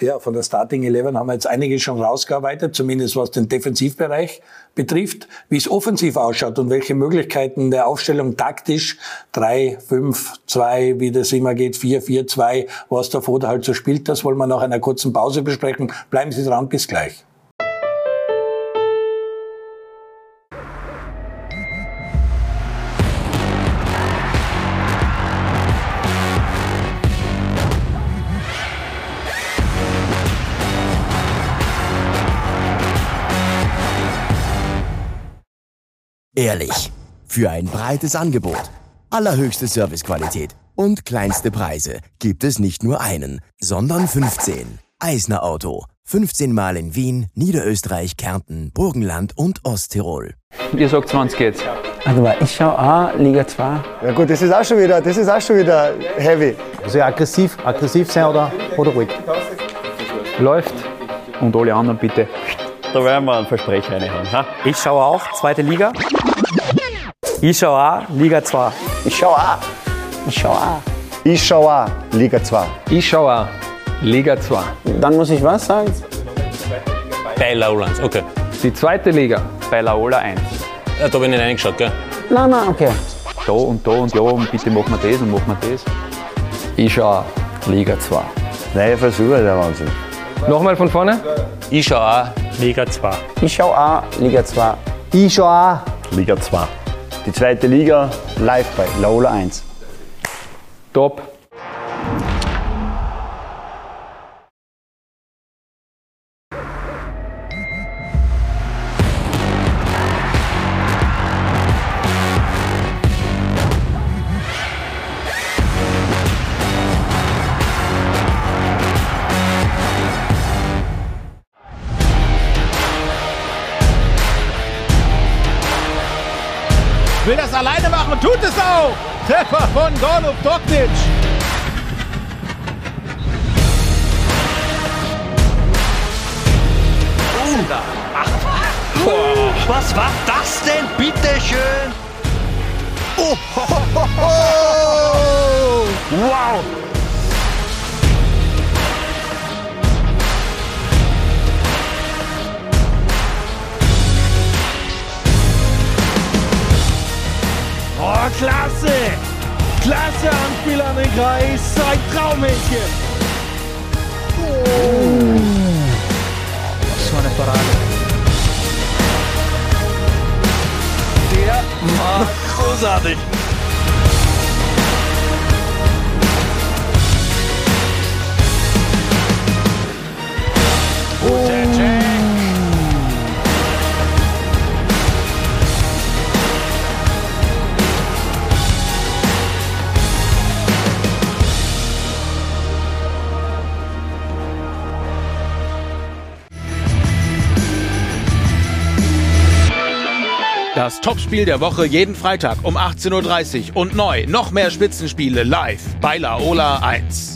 Ja, von der Starting 11 haben wir jetzt einige schon rausgearbeitet, zumindest was den Defensivbereich betrifft. Wie es offensiv ausschaut und welche Möglichkeiten der Aufstellung taktisch 3, 5, 2, wie das immer geht, 4, 4, 2, was der Foda halt so spielt, das wollen wir nach einer kurzen Pause besprechen. Bleiben Sie dran, bis gleich. Ehrlich. Für ein breites Angebot, allerhöchste Servicequalität und kleinste Preise gibt es nicht nur einen, sondern 15. Eisner Auto. 15 Mal in Wien, Niederösterreich, Kärnten, Burgenland und Osttirol. Ihr sagt 20 jetzt. Also ich schaue auch Liga 2. Ja gut, das ist auch schon wieder, das ist auch schon wieder heavy. Also aggressiv, aggressiv sein oder, oder ruhig. Läuft. Und alle anderen bitte da werden wir einen Versprecher reinhauen. Ha? Ich schaue auch, zweite Liga. Ich schaue auch, Liga 2. Ich schaue auch. Ich schaue auch. Ich schaue auch, Liga 2. Ich schaue auch, Liga 2. Dann muss ich was sagen? Bei Laolands, okay. Die zweite Liga, bei Laola 1. Ja, da habe ich nicht reingeschaut, gell? Nein, nein, okay. Da und da und ja, und bitte machen wir das und machen wir das. Ich schaue auch, Liga 2. Neue Versuche, der Wahnsinn. Nochmal von vorne? Ich schaue auch, Liga 2. Ich schaue auch Liga 2. Ich schaue auch Liga 2. Die zweite Liga live bei Laola 1. Top. Von Golub Doktic. Was war das denn? Bitteschön. Oh. Wow. Oh, klasse! Klasse Anspiel an den Kreis. Ein Traumhändchen. Oh. Das war eine Parade. Der war (laughs) großartig. Guter Das Topspiel der Woche jeden Freitag um 18.30 Uhr und neu noch mehr Spitzenspiele live bei Laola 1.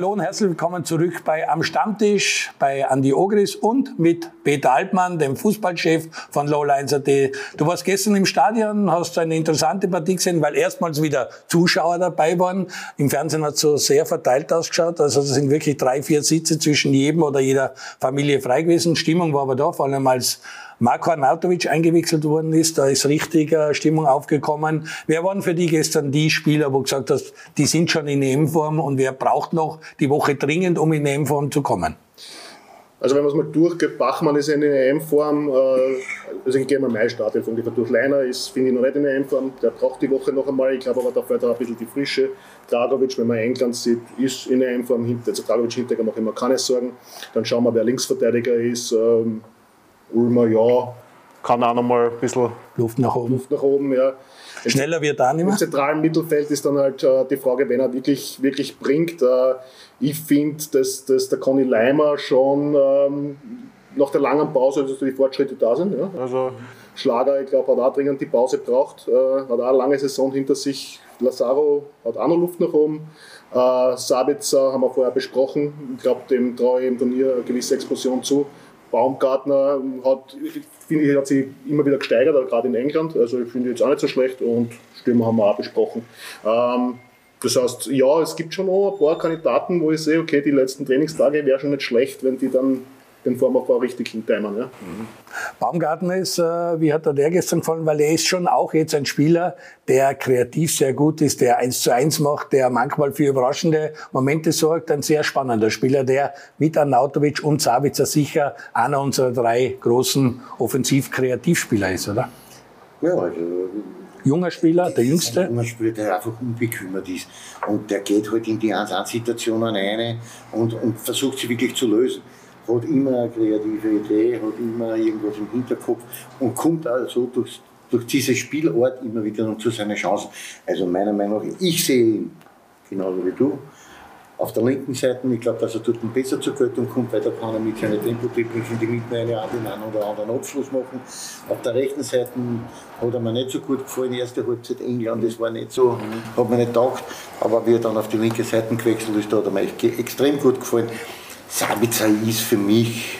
Hallo und herzlich willkommen zurück bei Am Stammtisch bei Andi Ogris und mit Peter Altmann, dem Fußballchef von Lowlines.at. Du warst gestern im Stadion, hast eine interessante Partie gesehen, weil erstmals wieder Zuschauer dabei waren. Im Fernsehen hat es so sehr verteilt ausgeschaut. Also es sind wirklich drei, vier Sitze zwischen jedem oder jeder Familie frei gewesen. Stimmung war aber da, vor allem als Marko Arnautovic eingewechselt worden ist, da ist richtig äh, Stimmung aufgekommen. Wer waren für die gestern die Spieler, wo du gesagt hast, die sind schon in EM-Form und wer braucht noch die Woche dringend, um in EM-Form zu kommen? Also wenn man es mal durchgeht, Bachmann ist in der EM-Form, äh, also ich gehe mal mein Stadion von durch Leiner ist, finde ich noch nicht in der EM-Form, der braucht die Woche noch einmal, ich glaube aber da fällt auch ein bisschen die Frische. Dragovic, wenn man England sieht, ist in der EM-Form, also Dragovic hinterher mache ich mir keine Sorgen. Dann schauen wir, wer Linksverteidiger ist, ähm, Ulmer, ja, kann auch noch mal ein bisschen Luft nach oben. Luft nach oben ja. Schneller wird da nicht mehr. Im zentralen Mittelfeld ist dann halt äh, die Frage, wenn er wirklich, wirklich bringt. Äh, ich finde, dass, dass der Conny Leimer schon ähm, nach der langen Pause, also die Fortschritte da sind. Ja? Also Schlager, ich glaube, hat auch dringend die Pause braucht, äh, hat auch eine lange Saison hinter sich. Lazaro hat auch noch Luft nach oben. Äh, Sabitzer haben wir vorher besprochen. Ich glaube, dem traue ich im Turnier eine gewisse Explosion zu. Baumgartner hat, finde ich, hat sich immer wieder gesteigert, gerade in England. Also ich finde jetzt auch nicht so schlecht und Stürmer haben wir auch besprochen. Ähm, das heißt, ja, es gibt schon noch ein paar Kandidaten, wo ich sehe, okay, die letzten Trainingstage wäre schon nicht schlecht, wenn die dann den Formaufbau richtig hintimen. Ja. Baumgartner ist, äh, wie hat er der gestern gefallen, weil er ist schon auch jetzt ein Spieler, der kreativ sehr gut ist, der eins zu eins macht, der manchmal für überraschende Momente sorgt, ein sehr spannender Spieler, der mit Arnautovic und Sabitzer sicher einer unserer drei großen Offensiv-Kreativspieler ist, oder? Ja, also Junger Spieler, der jüngste. Ein junger Spieler, der einfach unbekümmert ist. Und der geht halt in die 1-1-Situationen rein und, und versucht sie wirklich zu lösen hat immer eine kreative Idee, hat immer irgendwas im Hinterkopf und kommt also durch, durch diese Spielort immer wieder noch zu seinen Chancen. Also meiner Meinung nach, ich sehe ihn genauso wie du. Auf der linken Seite, ich glaube, dass er dort besser zur Geltung kommt, weil da kann er mit seinen Tempo-Dribblings in die Mitte eine Art den einen oder anderen Abschluss machen. Auf der rechten Seite hat er mir nicht so gut gefallen, erste Halbzeit England, das war nicht so, hat mir nicht taugt, aber wie er dann auf die linke Seite gewechselt ist, da hat er mir extrem gut gefallen. Sabitzer ist für mich,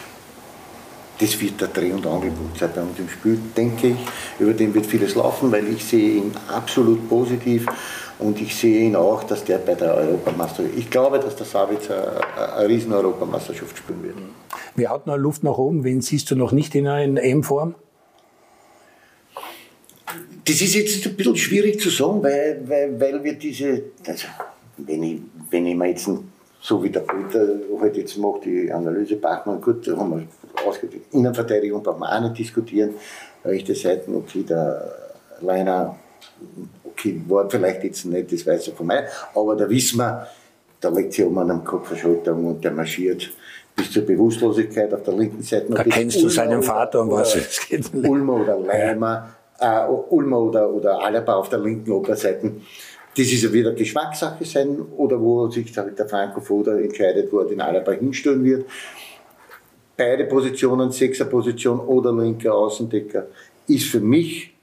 das wird der Dreh- und Angelpunkt sein bei uns im Spiel, denke ich. Über den wird vieles laufen, weil ich sehe ihn absolut positiv und ich sehe ihn auch, dass der bei der Europameisterschaft, ich glaube, dass der Sabitzer eine riesen Europameisterschaft spielen wird. Wer hat noch Luft nach oben? Wen siehst du noch nicht in einer EM-Form? Das ist jetzt ein bisschen schwierig zu sagen, weil, weil, weil wir diese, also wenn ich, wenn ich mir jetzt so wie der Peter halt jetzt macht, die Analyse Bachmann, gut, da haben wir ausgedrückt. Innenverteidigung brauchen wir auch nicht diskutieren. Rechte Seiten, okay, der Leiner, okay, war vielleicht jetzt nicht das Weiße von mir, aber da wissen wir, da legt sich um an einem Kopfverschaltung und der marschiert bis zur Bewusstlosigkeit auf der linken Seite. Da kennst du Ulmer seinen Vater und was es geht. Ulmer oder Leimer, äh, Ulmer oder, oder Alaba auf der linken Oberseite. Das ist ja wieder Geschmackssache sein oder wo sich der Franco Foda entscheidet, wo er den Alaba hinstellen wird. beide Positionen, Sechserposition oder linker Außendecker, ist für mich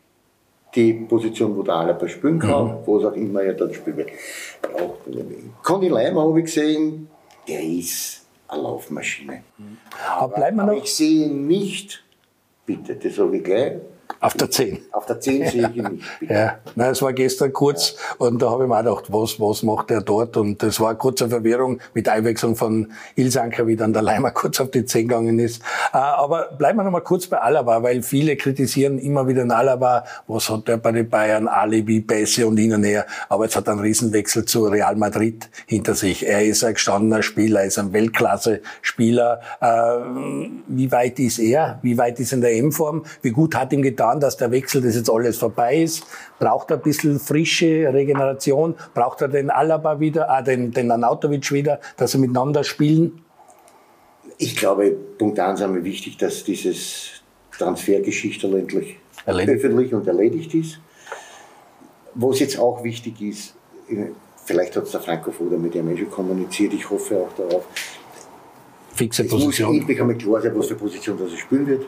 die Position, wo der Alaba spielen kann, Mhm. wo es auch immer er dann spielen wird. Conny Leimer habe ich gesehen, der ist eine Laufmaschine. Aber bleiben wir Aber noch ich sehe ihn nicht, bitte, das sage ich gleich, auf der 10. auf der 10 sehe ich ihn nicht. (laughs) Ja, nein, es war gestern kurz und da habe ich mir auch gedacht, was, was macht er dort? Und das war kurze Verwirrung mit Einwechslung von Ilsanker, wie dann der Leimer (laughs) kurz auf die 10 gegangen ist. Äh, Aber bleiben wir noch mal kurz bei Alaba, weil viele kritisieren immer wieder den Alaba, was hat der bei den Bayern, Alibi, Pässe und hin und her. Aber jetzt hat er einen Riesenwechsel zu Real Madrid hinter sich. Er ist ein gestandener Spieler, er ist ein Weltklasse-Spieler. Äh, Wie weit ist er? Wie weit ist er in der M-Form? Wie gut hat ihm getan, dass der Wechsel, dass jetzt alles vorbei ist? Braucht er ein bisschen frische Regeneration? Braucht er den Alaba wieder, ah, den, den Anautovic wieder, dass sie miteinander spielen? Ich glaube, Punkt 1 einmal wichtig, dass dieses Transfergeschichte endlich Erledigt. öffentlich und erledigt ist. Was jetzt auch wichtig ist, äh, vielleicht hat es der Franco Foda mit dem eh schon kommuniziert, ich hoffe auch darauf, Fixe es muss Position. endlich einmal klar sein, was für Position das er spielen wird.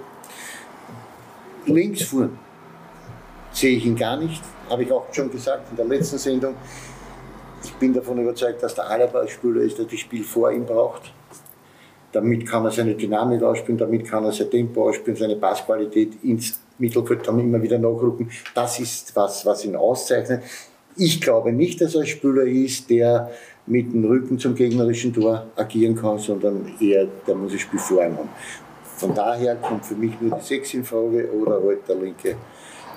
Links vorn sehe ich ihn gar nicht, habe ich auch schon gesagt in der letzten Sendung. Ich bin davon überzeugt, dass der Alaba Spieler ist, der das Spiel vor ihm braucht. Damit kann er seine Dynamik ausspielen, damit kann er sein Tempo ausspielen, seine Passqualität ins Mittelfeld dann immer wieder nachrücken. Das ist was, was ihn auszeichnet. Ich glaube nicht, dass er ein Spieler ist, der mit dem Rücken zum gegnerischen Tor agieren kann, sondern eher, der muss das Spiel vor ihm haben. Von daher kommt für mich nur die Sechs in Frage oder halt der Linke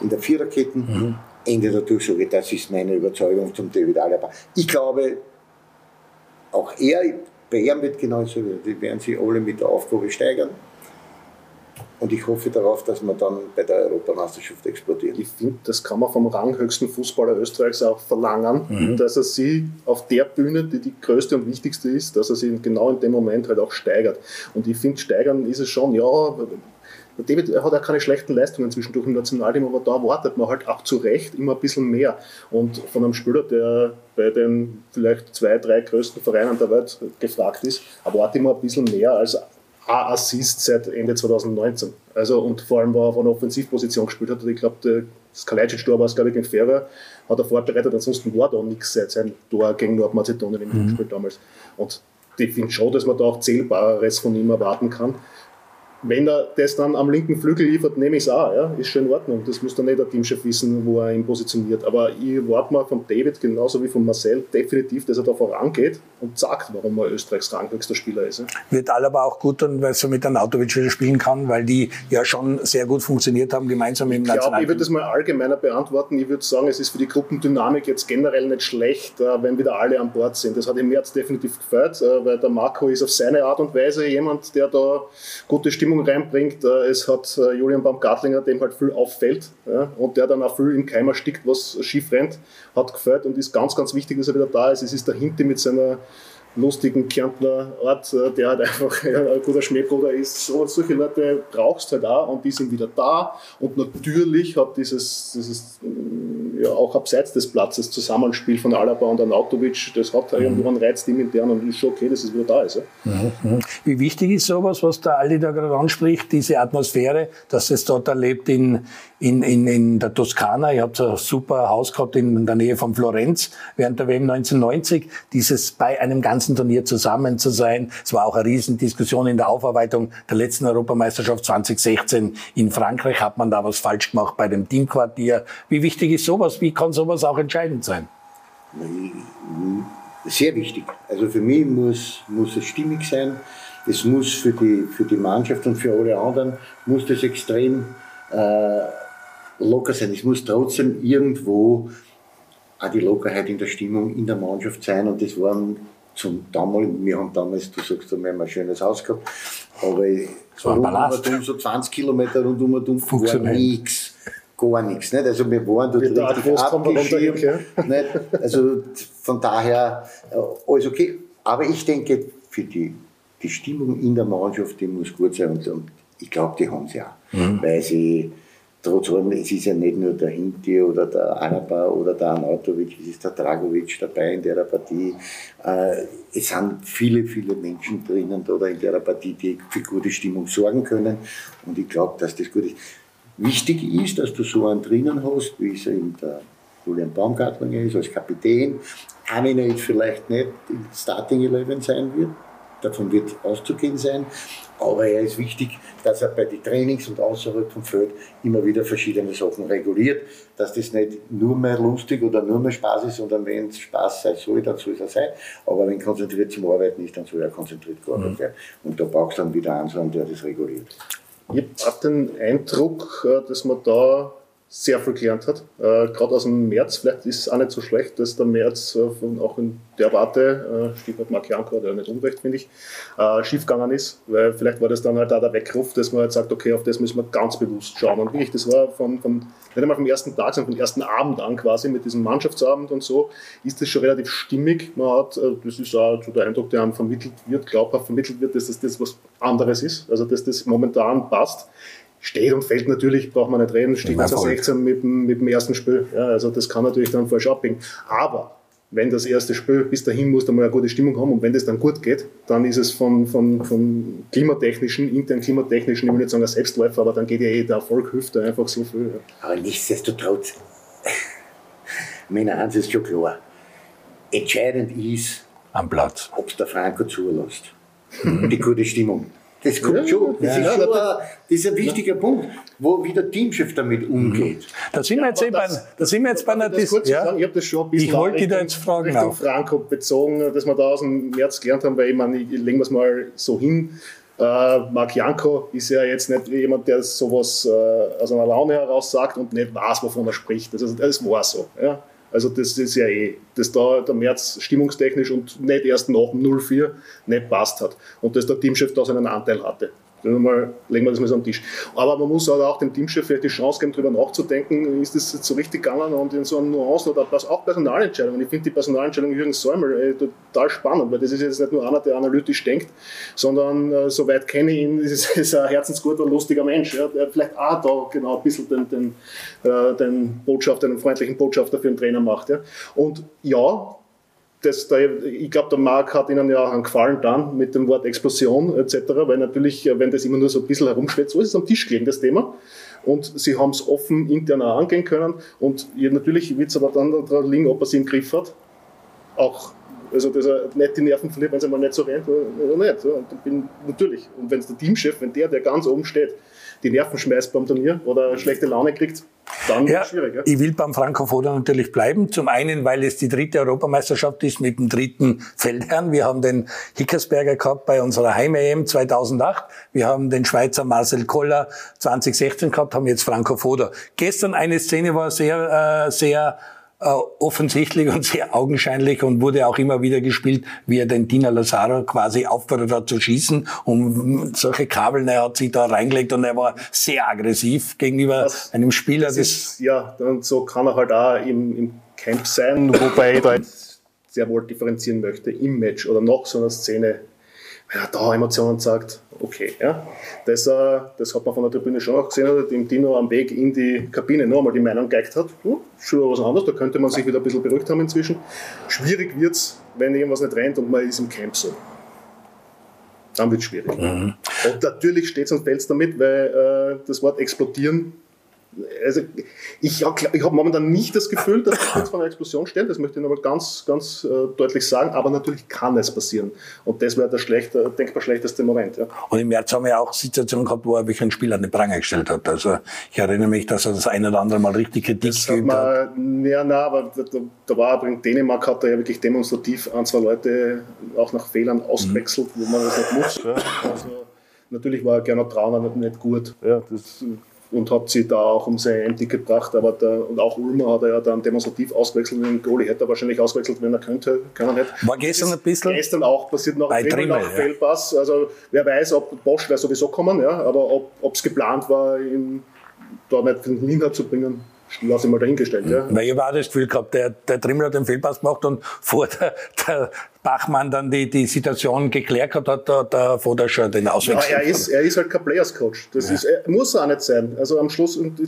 in der Viererketten. Ende der Durchsage, das ist meine Überzeugung zum David Alaba. Ich glaube, auch er, bei ihm wird genauso, die werden sich alle mit der Aufgabe steigern. Und ich hoffe darauf, dass wir dann bei der Europameisterschaft explodieren. Ich finde, das kann man vom ranghöchsten Fußballer Österreichs auch verlangen, Mhm. dass er sie auf der Bühne, die die größte und wichtigste ist, dass er sie genau in dem Moment halt auch steigert. Und ich finde, steigern ist es schon, ja, der David hat auch keine schlechten Leistungen zwischendurch im Nationalteam, aber da erwartet man halt auch zu Recht immer ein bisschen mehr. Und von einem Spieler, der bei den vielleicht zwei, drei größten Vereinen der Welt gefragt ist, erwarte ich mir ein bisschen mehr als ein Assist seit Ende 2019. Also, und vor allem, wo er auf einer Offensivposition gespielt hat. Und ich glaube, das Kalajdzic-Tor war es, glaube ich, gegen Ferrer, hat er vorbereitet, ansonsten war da nichts seit seinem Tor gegen Nordmazedonien im Spiel damals. Und ich finde schon, dass man da auch Zählbares von ihm erwarten kann. Wenn er das dann am linken Flügel liefert, nehme ich es auch. Ja? Ist schon in Ordnung. Das muss dann nicht der Teamchef wissen, wo er ihn positioniert. Aber ich warte mal von David genauso wie von Marcel definitiv, dass er da vorangeht und sagt, warum er Österreichs ranghöchster Spieler ist. Ja? Wird Alaba auch gut tun, weil er mit Anautovic wieder spielen kann, weil die ja schon sehr gut funktioniert haben, gemeinsam im Ich glaube, ich würde Nationalteam. das mal allgemeiner beantworten. Ich würde sagen, es ist für die Gruppendynamik jetzt generell nicht schlecht, äh, wenn wieder alle an Bord sind. Das hat im März definitiv gefällt, äh, weil der Marco ist auf seine Art und Weise jemand, der da gute Stimmung reinbringt. Äh, Es hat äh, Julian Baumgartlinger, dem halt viel auffällt ja, und der dann auch viel im Keim erstickt, was schief rennt, hat gefällt und ist ganz, ganz wichtig, dass er wieder da ist. Es ist der Hinti mit seiner lustigen Kärntner Art, äh, der halt einfach (laughs) ein guter Schmähbruder ist. So, solche Leute brauchst du halt auch und die sind wieder da. Und natürlich hat dieses, dieses ja, auch abseits des Platzes Zusammenspiel von Alaba und Anautovic, das hat irgendwo einen Reiz intern und ist schon okay, dass es wieder da ist. Ja. Mhm. Wie wichtig ist sowas, was der Ali da gerade anspricht, diese Atmosphäre, dass es dort erlebt in, in, in, in der Toskana. Ihr habt so ein super Haus gehabt in der Nähe von Florenz während der WM 1990. Dieses bei einem ganzen Turnier zusammen zu sein. Es war auch eine Riesendiskussion in der Aufarbeitung der letzten Europameisterschaft 2016 in Frankreich. Hat man da was falsch gemacht bei dem Teamquartier? Wie wichtig ist sowas? Wie kann sowas auch entscheidend sein? Sehr wichtig. Also für mich muss, muss es stimmig sein. Es muss für die, für die Mannschaft und für alle anderen muss das extrem äh, locker sein. Es muss trotzdem irgendwo auch die Lockerheit in der Stimmung in der Mannschaft sein. Und das waren zum damaligen, wir haben damals, du sagst, wir haben ein schönes Haus gehabt, aber so rundum, so 20 Kilometer rundum und um war nichts. Gar nichts. Nicht? Also wir waren dort Wie der richtig wir abgeschirmt. Nicht? Also von daher äh, alles okay. Aber ich denke, für die, die Stimmung in der Mannschaft, die muss gut sein. Und, und ich glaube, die haben sie auch. Mhm. Weil sie trotz allem, es ist ja nicht nur der Hinti oder der Anaba oder der Anatovic, es ist der Dragovic dabei in der Partie. Äh, es sind viele, viele Menschen drinnen oder in der Partie, die für gute Stimmung sorgen können. Und ich glaube, dass das gut ist. Wichtig ist, dass du so einen drinnen hast, wie es eben der Julian Baumgartlinger ist, als Kapitän. Auch wenn er jetzt vielleicht nicht im Starting Eleven sein wird, davon wird auszugehen sein. Aber er ist wichtig, dass er bei den Trainings und außerhalb vom Feld immer wieder verschiedene Sachen reguliert, dass das nicht nur mehr lustig oder nur mehr Spaß ist, sondern wenn es Spaß sein soll, dann soll es auch sein. Aber wenn konzentriert zum Arbeiten ist, dann soll er konzentriert gearbeitet werden. Und da brauchst du dann wieder einen, der das reguliert. Ich habe den Eindruck, äh, dass man da sehr viel gelernt hat. Äh, Gerade aus dem März, vielleicht ist es auch nicht so schlecht, dass der März äh, auch in der Warte, äh, Stichwort Mark Janko, der nicht unrecht, finde ich, äh, schiefgegangen ist, weil vielleicht war das dann halt auch der Weckruf, dass man halt sagt, okay, auf das müssen wir ganz bewusst schauen. Und wirklich, das war von, von nicht einmal vom ersten Tag, sondern vom ersten Abend an quasi, mit diesem Mannschaftsabend und so, ist das schon relativ stimmig. Man hat, äh, das ist auch so der Eindruck, der einem vermittelt wird, glaubhaft vermittelt wird, dass das, das was anderes ist, also dass das momentan passt steht und fällt natürlich, braucht man nicht reden, steht 2016 mit, mit dem ersten Spiel. Ja, also das kann natürlich dann falsch abbiegen. Aber wenn das erste Spiel bis dahin muss dann mal eine gute Stimmung haben und wenn das dann gut geht, dann ist es von, von, von klimatechnischen, intern klimatechnischen, ich will nicht sagen ein Selbstläufer, aber dann geht ja eh der Erfolg da einfach so viel. Ja. Aber nichtsdestotrotz, (laughs) meine eins ist schon klar, entscheidend ist am Platz, ob es der Franco zulässt. Die gute Stimmung. Das kommt schon. Das, ja, ist, schon ein, das ist ein wichtiger Punkt, wo wie der Teamchef damit umgeht. Da sind wir jetzt, eh bei, da sind wir jetzt bei einer Diskussion. Ja, ich habe das schon ein bisschen ich wollte da jetzt fragen Richtung auch. Franco bezogen, dass wir da aus dem März gelernt haben, weil ich meine, ich legen wir es mal so hin. Äh, Marc Janko ist ja jetzt nicht jemand, der sowas äh, aus einer Laune heraus sagt und nicht weiß, wovon er spricht. Also, das war so. Ja. Also das ist ja eh, dass da der März stimmungstechnisch und nicht erst nach dem 04 nicht passt hat. Und dass der Teamchef da seinen Anteil hatte. Mal, legen wir das mal so am Tisch. Aber man muss auch dem Teamchef vielleicht die Chance geben, darüber nachzudenken, ist das jetzt so richtig gegangen und in so einem Nuancen oder auch Personalentscheidungen. Ich finde die Personalentscheidung Jürgen Säumel äh, total spannend, weil das ist jetzt nicht nur einer, der analytisch denkt, sondern äh, soweit kenne ich ihn, (laughs) ist, ist ein herzensguter, lustiger Mensch, ja, der vielleicht auch da genau ein bisschen den, den, äh, den Botschafter, den freundlichen Botschafter für den Trainer macht. Ja. Und ja, das, da, ich glaube, der Marc hat Ihnen ja auch einen Gefallen dann mit dem Wort Explosion etc., weil natürlich, äh, wenn das immer nur so ein bisschen herumschwätzt, so ist es am Tisch gelegen, das Thema. Und sie haben es offen intern auch angehen können. Und natürlich wird es aber dann daran liegen, ob er sie im Griff hat. Auch, also dass er nicht die Nerven verliert, wenn es einmal nicht so rennt oder nicht. Und bin, natürlich. Und wenn es der Teamchef, wenn der, der ganz oben steht, die Nerven schmeißt beim Turnier oder schlechte Laune kriegt, dann ja, schwierig. Ja? Ich will beim Franco Foda natürlich bleiben. Zum einen, weil es die dritte Europameisterschaft ist mit dem dritten Feldherrn. Wir haben den Hickersberger gehabt bei unserer Heim-EM 2008. Wir haben den Schweizer Marcel Koller 2016 gehabt, haben jetzt Franco Foda. Gestern eine Szene war sehr, äh, sehr offensichtlich und sehr augenscheinlich und wurde auch immer wieder gespielt, wie er den Dina Lazaro quasi auffordert hat zu schießen. Und solche Kabel, er hat sich da reingelegt und er war sehr aggressiv gegenüber das, einem Spieler. Das ist, ja, und so kann er halt auch im, im Camp sein, wobei ich da jetzt sehr wohl differenzieren möchte im Match oder nach so einer Szene wenn er da Emotionen sagt, okay. Ja. Das, äh, das hat man von der Tribüne schon auch gesehen, dass dem Dino am Weg in die Kabine noch einmal die Meinung geigt hat. Hm, schon was anderes, da könnte man sich wieder ein bisschen beruhigt haben inzwischen. Schwierig wird es, wenn irgendwas nicht rennt und man ist im Camp so. Dann wird es schwierig. Mhm. Und natürlich steht es und fällt damit, weil äh, das Wort explodieren also ich, ich habe momentan nicht das Gefühl, dass wir kurz vor einer Explosion stehen, das möchte ich nochmal ganz, ganz äh, deutlich sagen, aber natürlich kann es passieren. Und das wäre der schlechte, denkbar schlechteste Moment. Ja. Und im März haben wir auch Situationen gehabt, wo er wirklich einen Spieler an den Pranger gestellt hat. Also ich erinnere mich, dass er das ein oder andere Mal richtig Kritik geübt hat. Ja, na, aber da, da war in Dänemark hat er ja wirklich demonstrativ ein, zwei Leute auch nach Fehlern ausgewechselt, mhm. wo man das nicht muss. Ja. Also, natürlich war Gernot Trauner nicht, nicht gut. Ja, das und hat sie da auch um sein Endticket gebracht. Aber der, und auch Ulmer hat er ja dann demonstrativ ausgewechselt. Den Goalie hätte er wahrscheinlich ausgewechselt, wenn er könnte, können hätte. War gestern ein bisschen. Gestern auch passiert noch ein Trimmel, nach ja. Fehlpass. Also wer weiß, ob Bosch wäre sowieso kommen, ja, aber ob es geplant war, ihn da nicht den Lina zu bringen, lasse ich mal dahingestellt. Ja. Weil ich habe auch das Gefühl gehabt, der, der Trimmel hat den Fehlpass gemacht und (laughs) vor der, der Bachmann dann die, die Situation geklärt hat, hat der, der Voder schon den Ja, Auswechsel. er, ist, er ist halt kein Players Coach. Das ist, er, muss er auch nicht sein. Also am Schluss und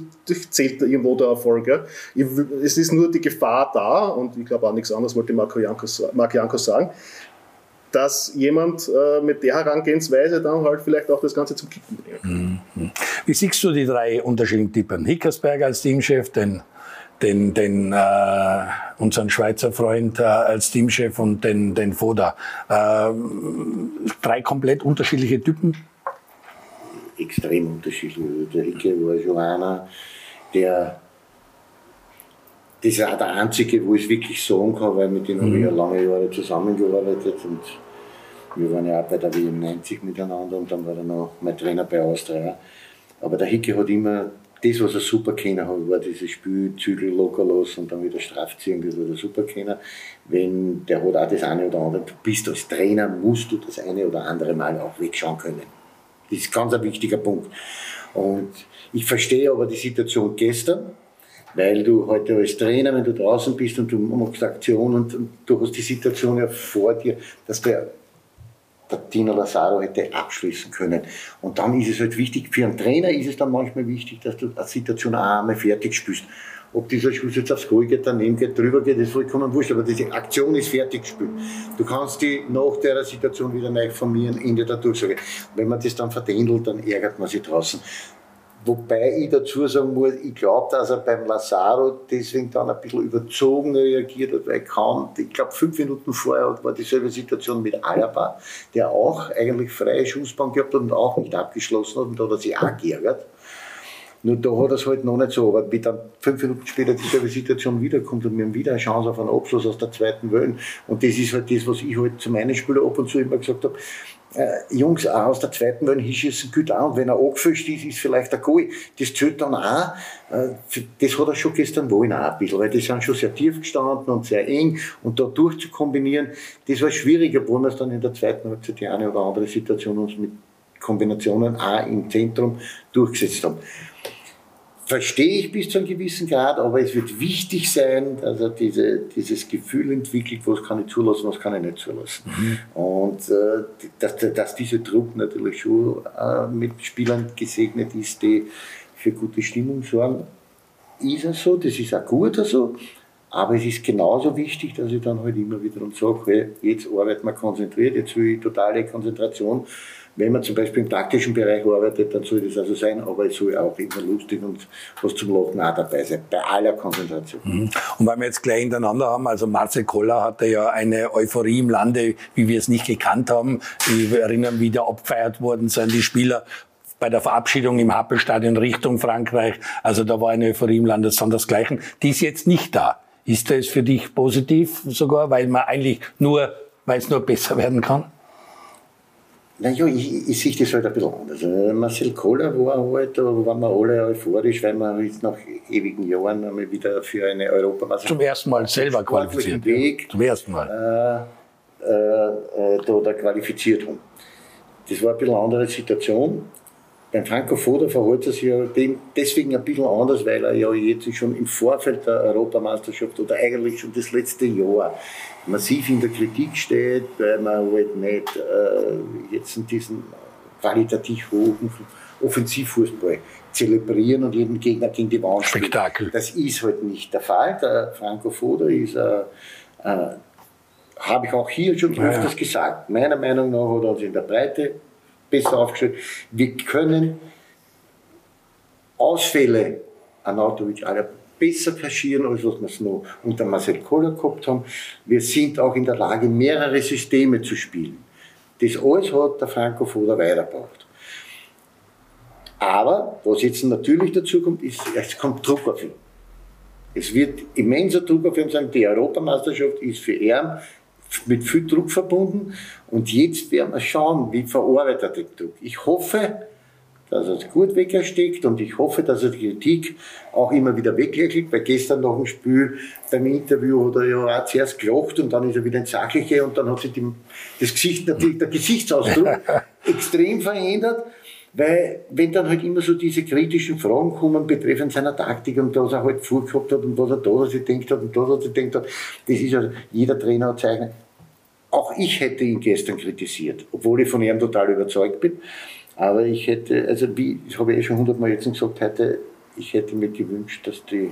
zählt irgendwo der Erfolg. Ja. Ich, es ist nur die Gefahr da, und ich glaube auch nichts anderes wollte Marco Janko, Marco Janko sagen, dass jemand äh, mit der Herangehensweise dann halt vielleicht auch das Ganze zum Kippen bringt. Wie siehst du die drei unterschiedlichen Typen? Hickersberger als Teamchef, den, den, den äh, unseren Schweizer Freund äh, als Teamchef und den, den Foda. Äh, drei komplett unterschiedliche Typen. extrem unterschiedlich. Der Hicke war schon einer, der das ist auch der einzige, wo ich es wirklich sagen kann, weil mit dem habe ich ja lange Jahre zusammengearbeitet und wir waren ja auch bei der WM 90 miteinander und dann war er noch mein Trainer bei Austria. Aber der Hicke hat immer das, was er super kennen hat, war dieses Spiel, Zügel locker los und dann wieder straff ziehen, das war der super kennen. Wenn der hat auch das eine oder andere, du bist als Trainer, musst du das eine oder andere Mal auch wegschauen können. Das ist ganz ein wichtiger Punkt. Und ich verstehe aber die Situation gestern, weil du heute als Trainer, wenn du draußen bist und du machst Aktion und, du hast die Situation ja vor dir, dass der, der Tino Lazaro hätte abschließen können. Und dann ist es halt wichtig, für einen Trainer ist es dann manchmal wichtig, dass du eine Situation einmal fertig spielst. Ob dieser Schuss jetzt aufs Goal geht, daneben geht, drüber geht, ist vollkommen wurscht, aber diese Aktion ist fertig gespielt. Du kannst die nach der Situation wieder neu formieren, Ende der Durchsage. Wenn man das dann verdändelt, dann ärgert man sich draußen. Wobei ich dazu sagen muss, ich glaube, dass er beim Lazaro deswegen dann ein bisschen überzogen reagiert hat, weil kaum, ich glaube, fünf Minuten vorher war dieselbe Situation mit Alaba, der auch eigentlich freie Schussbahn gehabt hat und auch nicht abgeschlossen hat und da hat er sich auch geärgert. Nur da hat er es halt noch nicht so, aber wie dann fünf Minuten später dieselbe Situation wiederkommt und wir haben wieder eine Chance auf einen Abschluss aus der zweiten Welle. Und das ist halt das, was ich halt zu meinen Spielern ab und zu immer gesagt habe. Äh, Jungs, auch aus der zweiten Welle hinschießen gut an. Und wenn er angefischt ist, ist vielleicht ein Goal. Das zählt dann auch. Äh, das hat er schon gestern wollen auch ein bisschen, weil die sind schon sehr tief gestanden und sehr eng. Und da durchzukombinieren, das war schwierig, obwohl wir es dann in der zweiten Halbzeit die eine oder andere Situation uns mit Kombinationen auch im Zentrum durchgesetzt haben verstehe ich bis zu einem gewissen Grad, aber es wird wichtig sein, dass er diese, dieses Gefühl entwickelt, was kann ich zulassen, was kann ich nicht zulassen. Mhm. Und äh, dass, dass dieser Druck natürlich schon äh, mit Spielern gesegnet ist, die für gute Stimmung sorgen, ist es so, das ist auch gut so. Aber es ist genauso wichtig, dass ich dann halt immer wieder und sage, hey, jetzt arbeiten wir konzentriert, jetzt will ich totale Konzentration wenn man zum Beispiel im taktischen Bereich arbeitet, dann soll das also sein, aber es soll auch immer lustig und was zum Lachen auch dabei sein, bei aller Konzentration. Mhm. Und weil wir jetzt gleich hintereinander haben, also Marcel Koller hatte ja eine Euphorie im Lande, wie wir es nicht gekannt haben. Ich erinnere wie da abfeiert worden sind, die Spieler bei der Verabschiedung im Happelstadion Richtung Frankreich. Also da war eine Euphorie im Land sondersgleichen. Die ist jetzt nicht da. Ist das für dich positiv sogar, weil man eigentlich nur, weil es nur besser werden kann? Naja, ich, ich sehe das halt ein bisschen anders. Äh, Marcel Kohler war halt, da waren wir alle euphorisch, weil wir jetzt nach ewigen Jahren einmal wieder für eine Europameisterschaft zum ersten Mal selber qualifiziert. Weg, Zum ersten Mal. Äh, äh, da, da qualifiziert haben. Das war ein bisschen eine andere Situation. Beim Franco Foda verhält er sich ja deswegen ein bisschen anders, weil er ja jetzt schon im Vorfeld der Europameisterschaft oder eigentlich schon das letzte Jahr massiv in der Kritik steht, weil man halt nicht äh, jetzt in diesen qualitativ hohen Offensivfußball zelebrieren und jeden Gegner gegen die Wand spielen. Spektakel. Das ist halt nicht der Fall. Der Franco Foda ist, äh, äh, habe ich auch hier schon Ja, öfters ja. gesagt, meiner Meinung nach hat er uns in der Breite besser aufgestellt. Wir können Ausfälle an Autovic besser kaschieren, als was wir es noch unter Marcel Koller gehabt haben. Wir sind auch in der Lage, mehrere Systeme zu spielen. Das alles hat der Franco Foda weitergebracht. Aber, was jetzt natürlich dazu kommt, ist, es kommt Druck auf ihn. Es wird immenser Druck auf ihn sein. Die Europameisterschaft ist für ihn mit viel Druck verbunden. Und jetzt werden wir schauen, wie verarbeitet er den Druck. Ich hoffe, dass er es gut wegsteckt und ich hoffe, dass er die Kritik auch immer wieder weglächelt, weil gestern nach dem Spiel beim Interview hat er ja auch zuerst gelacht und dann ist er wieder ins Sachliche und dann hat sich die, das Gesicht, natürlich der Gesichtsausdruck (laughs) extrem verändert. Weil, wenn dann halt immer so diese kritischen Fragen kommen betreffend seiner Taktik und was er halt vorgehabt hat und was er da sich denkt hat und da was er denkt hat, das ist ja, jeder Trainer hat Zeichen. Auch ich hätte ihn gestern kritisiert, obwohl ich von ihm total überzeugt bin. Aber ich hätte, also wie, das habe ich eh schon hundertmal jetzt gesagt heute, ich hätte mir gewünscht, dass die,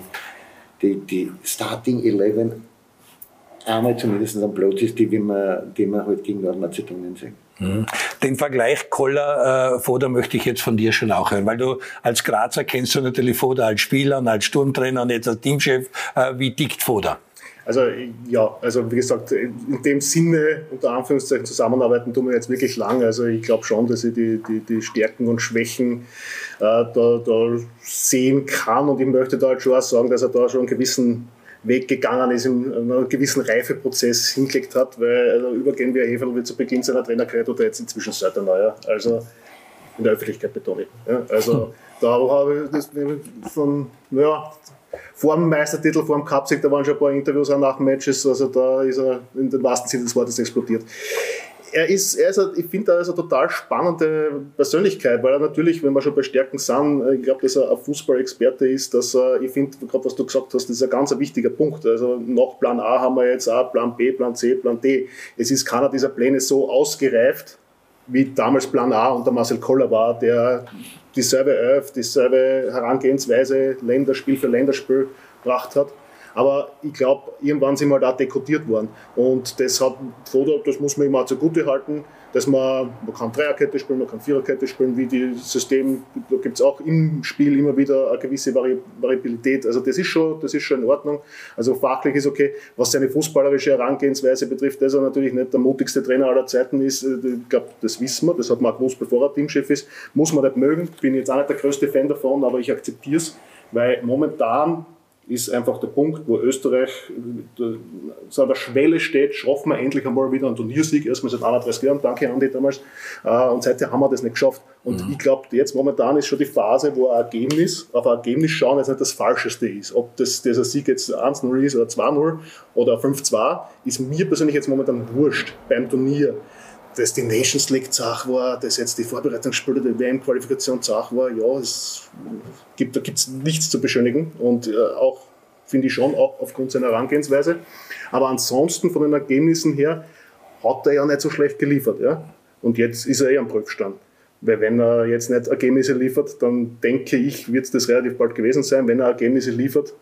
die, die Starting 11 einmal zumindest am Platz ist, die, wie wir, die wir halt gegen Nordmazedonien sehen. Mhm. Den Vergleich Koller, äh, Foda möchte ich jetzt von dir schon auch hören, weil du als Grazer kennst du natürlich Foda als Spieler und als Sturmtrainer und jetzt als Teamchef. Äh, wie tickt Foda? Also ja, also wie gesagt, in dem Sinne unter Anführungszeichen zusammenarbeiten tun wir jetzt wirklich lang. Also ich glaube schon, dass ich die, die, die Stärken und Schwächen äh, da, da sehen kann und ich möchte da halt schon auch sagen, dass er da schon einen gewissen Weg gegangen ist, in einen gewissen Reifeprozess hingelegt hat, weil also übergehen wir Heferl wie zu Beginn seiner Trainerkarriere oder jetzt inzwischen seit der Neuer. Also in der Öffentlichkeit betone ich. Ja, also hm. da habe ich das von, ja, vor dem Meistertitel, vor dem Cupsieg, da waren schon ein paar Interviews auch nach Matches, also da ist er in den wahrsten Sinne des Wortes explodiert er ist, er ist ich finde, er ist eine total spannende Persönlichkeit, weil er natürlich, wenn wir schon bei Stärken sind, ich glaube, dass er ein Fußballexperte ist, dass er, ich finde, gerade was du gesagt hast, das ist ein ganz wichtiger Punkt. Also nach Plan A haben wir jetzt auch Plan B, Plan C, Plan D. Es ist keiner dieser Pläne so ausgereift, wie damals Plan A unter Marcel Koller war, der dieselbe Elf, dieselbe Herangehensweise Länderspiel für Länderspiel gebracht hat. Aber ich glaube, irgendwann sind wir da dekodiert worden. Und das hat Foda, das muss man immer zugute halten, dass man, man kann Dreierkette spielen, man kann Viererkette spielen, wie die System, da gibt es auch im Spiel immer wieder eine gewisse Vari Variabilität. Also das ist, schon, das ist schon in Ordnung. Also fachlich ist okay. Was seine fußballerische Herangehensweise betrifft, dass er natürlich nicht der mutigste Trainer aller Zeiten ist. Äh, ich glaube, das wissen wir, das hat man gewusst, bevor er Teamchef ist. Muss man nicht mögen. Bin jetzt auch nicht der größte Fan davon, aber ich akzeptiere es, weil momentan ist einfach der Punkt, wo Österreich so an der Schwelle steht, schaffen wir endlich einmal wieder einen Turniersieg, erstmal seit 31 Jahren, danke Andi damals, äh, und seitdem haben wir das nicht geschafft. Und mhm. ich glaube, jetzt momentan ist schon die Phase, wo ein Ergebnis, auf ein Ergebnis schauen jetzt nicht das Falscheste ist. Ob das, dieser Sieg jetzt 1-0 ist oder 2-0 oder 5-2, ist mir persönlich jetzt momentan wurscht beim Turnier dass die Nations League Zach war, dass jetzt die Vorbereitungsspiele der WM-Qualifikation Zach war, ja, es gibt, da gibt es nichts zu beschönigen und äh, auch, finde ich schon, auch aufgrund seiner Herangehensweise. Aber ansonsten von den Ergebnissen her hat er ja nicht so schlecht geliefert. Ja? Und jetzt ist er eh am Prüfstand. Weil wenn er jetzt nicht Ergebnisse liefert, dann denke ich, wird es das relativ bald gewesen sein. Wenn er Ergebnisse liefert,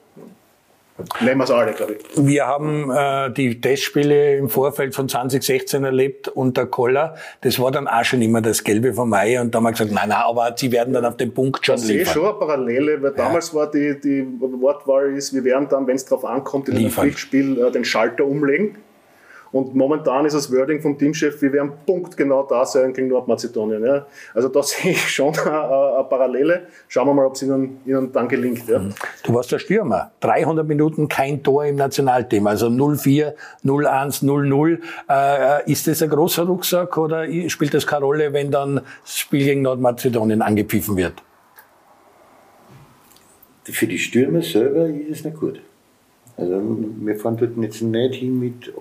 Nehmen wir es alle, glaube ich. Wir haben äh, die Testspiele im Vorfeld von 2016 erlebt unter Koller. Das war dann auch schon immer das Gelbe vom Mai und da haben wir gesagt, nein, nein, aber sie werden dann auf den Punkt schon ich liefern. Ich sehe schon eine Parallele, weil ja. damals war die, die Wortwahl ist, wir werden dann, wenn es darauf ankommt, in einem Pflichtspiel äh, den Schalter umlegen. Und momentan ist das Wording vom Teamchef, wir werden punktgenau da sein gegen Nordmazedonien. Ja. Also da (laughs) sehe ich schon eine, eine Parallele. Schauen wir mal, ob es ihnen, ihnen dann gelingt. Ja. Mhm. Du warst der Stürmer. 300 Minuten kein Tor im Nationalteam. Also 0-4, 0-1, 0-0. Äh, ist das ein großer Rucksack oder spielt das keine Rolle, wenn dann das Spiel gegen Nordmazedonien angepfiffen wird? Für die Stürmer selber ist es nicht gut. Also wir fahren dort jetzt nicht hin mit,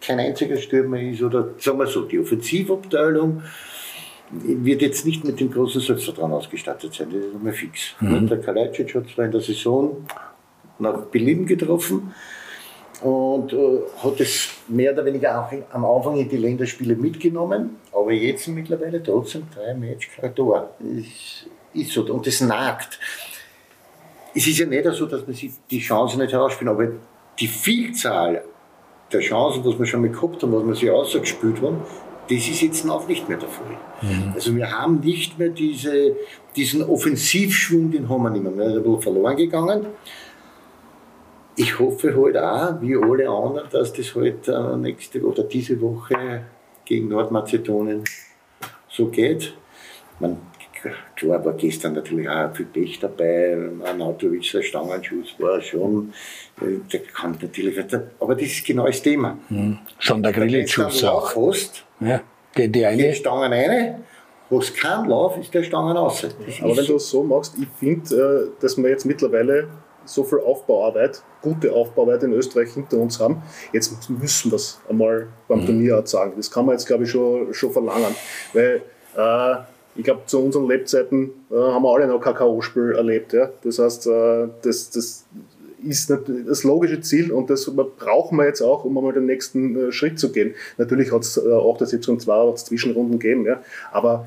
kein einziger Stürmer ist, oder sagen wir so, die Offensivabteilung wird jetzt nicht mit dem großen Selbstvertrauen ausgestattet sein, das ist einmal fix. Mhm. Der Kalajdzic hat zwar in der Saison nach Belieben getroffen und äh, hat es mehr oder weniger auch am Anfang in die Länderspiele mitgenommen, aber jetzt mittlerweile trotzdem drei Match kein Tor. Ist, ist so, und das nagt es ist ja nicht so, dass man sich die Chancen nicht herausspielen, aber die Vielzahl der Chancen, was wir schon mal gehabt haben, was wir sich ausgespielt haben, das ist jetzt auch nicht mehr der Fall. Mhm. Also wir haben nicht mehr diese, diesen Offensivschwung, den haben wir nicht mehr. Wir sind ein bisschen verloren gegangen. Ich hoffe halt auch, wie alle anderen, dass das halt äh, nächste oder diese Woche gegen Nordmazedonien so geht. Man, Klar war gestern natürlich auch viel Pech dabei. Arnautovic, der Stangenschuss war schon, äh, der kann natürlich, aber das ist genau das Thema. Mhm. Schon der Grillitschuss auch. Hast, ja, geht die eine. Geht Stangen rein, hast keinen Lauf, ist der Stangen raus. aber wenn du es so machst, ich finde, äh, dass wir jetzt mittlerweile so viel Aufbauarbeit, gute Aufbauarbeit in Österreich hinter uns haben. Jetzt müssen wir es einmal beim mhm. Turnier sagen. Das kann man jetzt, glaube ich, schon, schon verlangen. Weil äh, ich glaube, zu unseren Lebzeiten äh, haben wir alle noch K.K.O.-Spiel erlebt. Ja? Das heißt, äh, das, das ist das logische Ziel und das brauchen wir jetzt auch, um einmal den nächsten äh, Schritt zu gehen. Natürlich hat es äh, 78 und 2 Zwischenrunden gegeben, ja? aber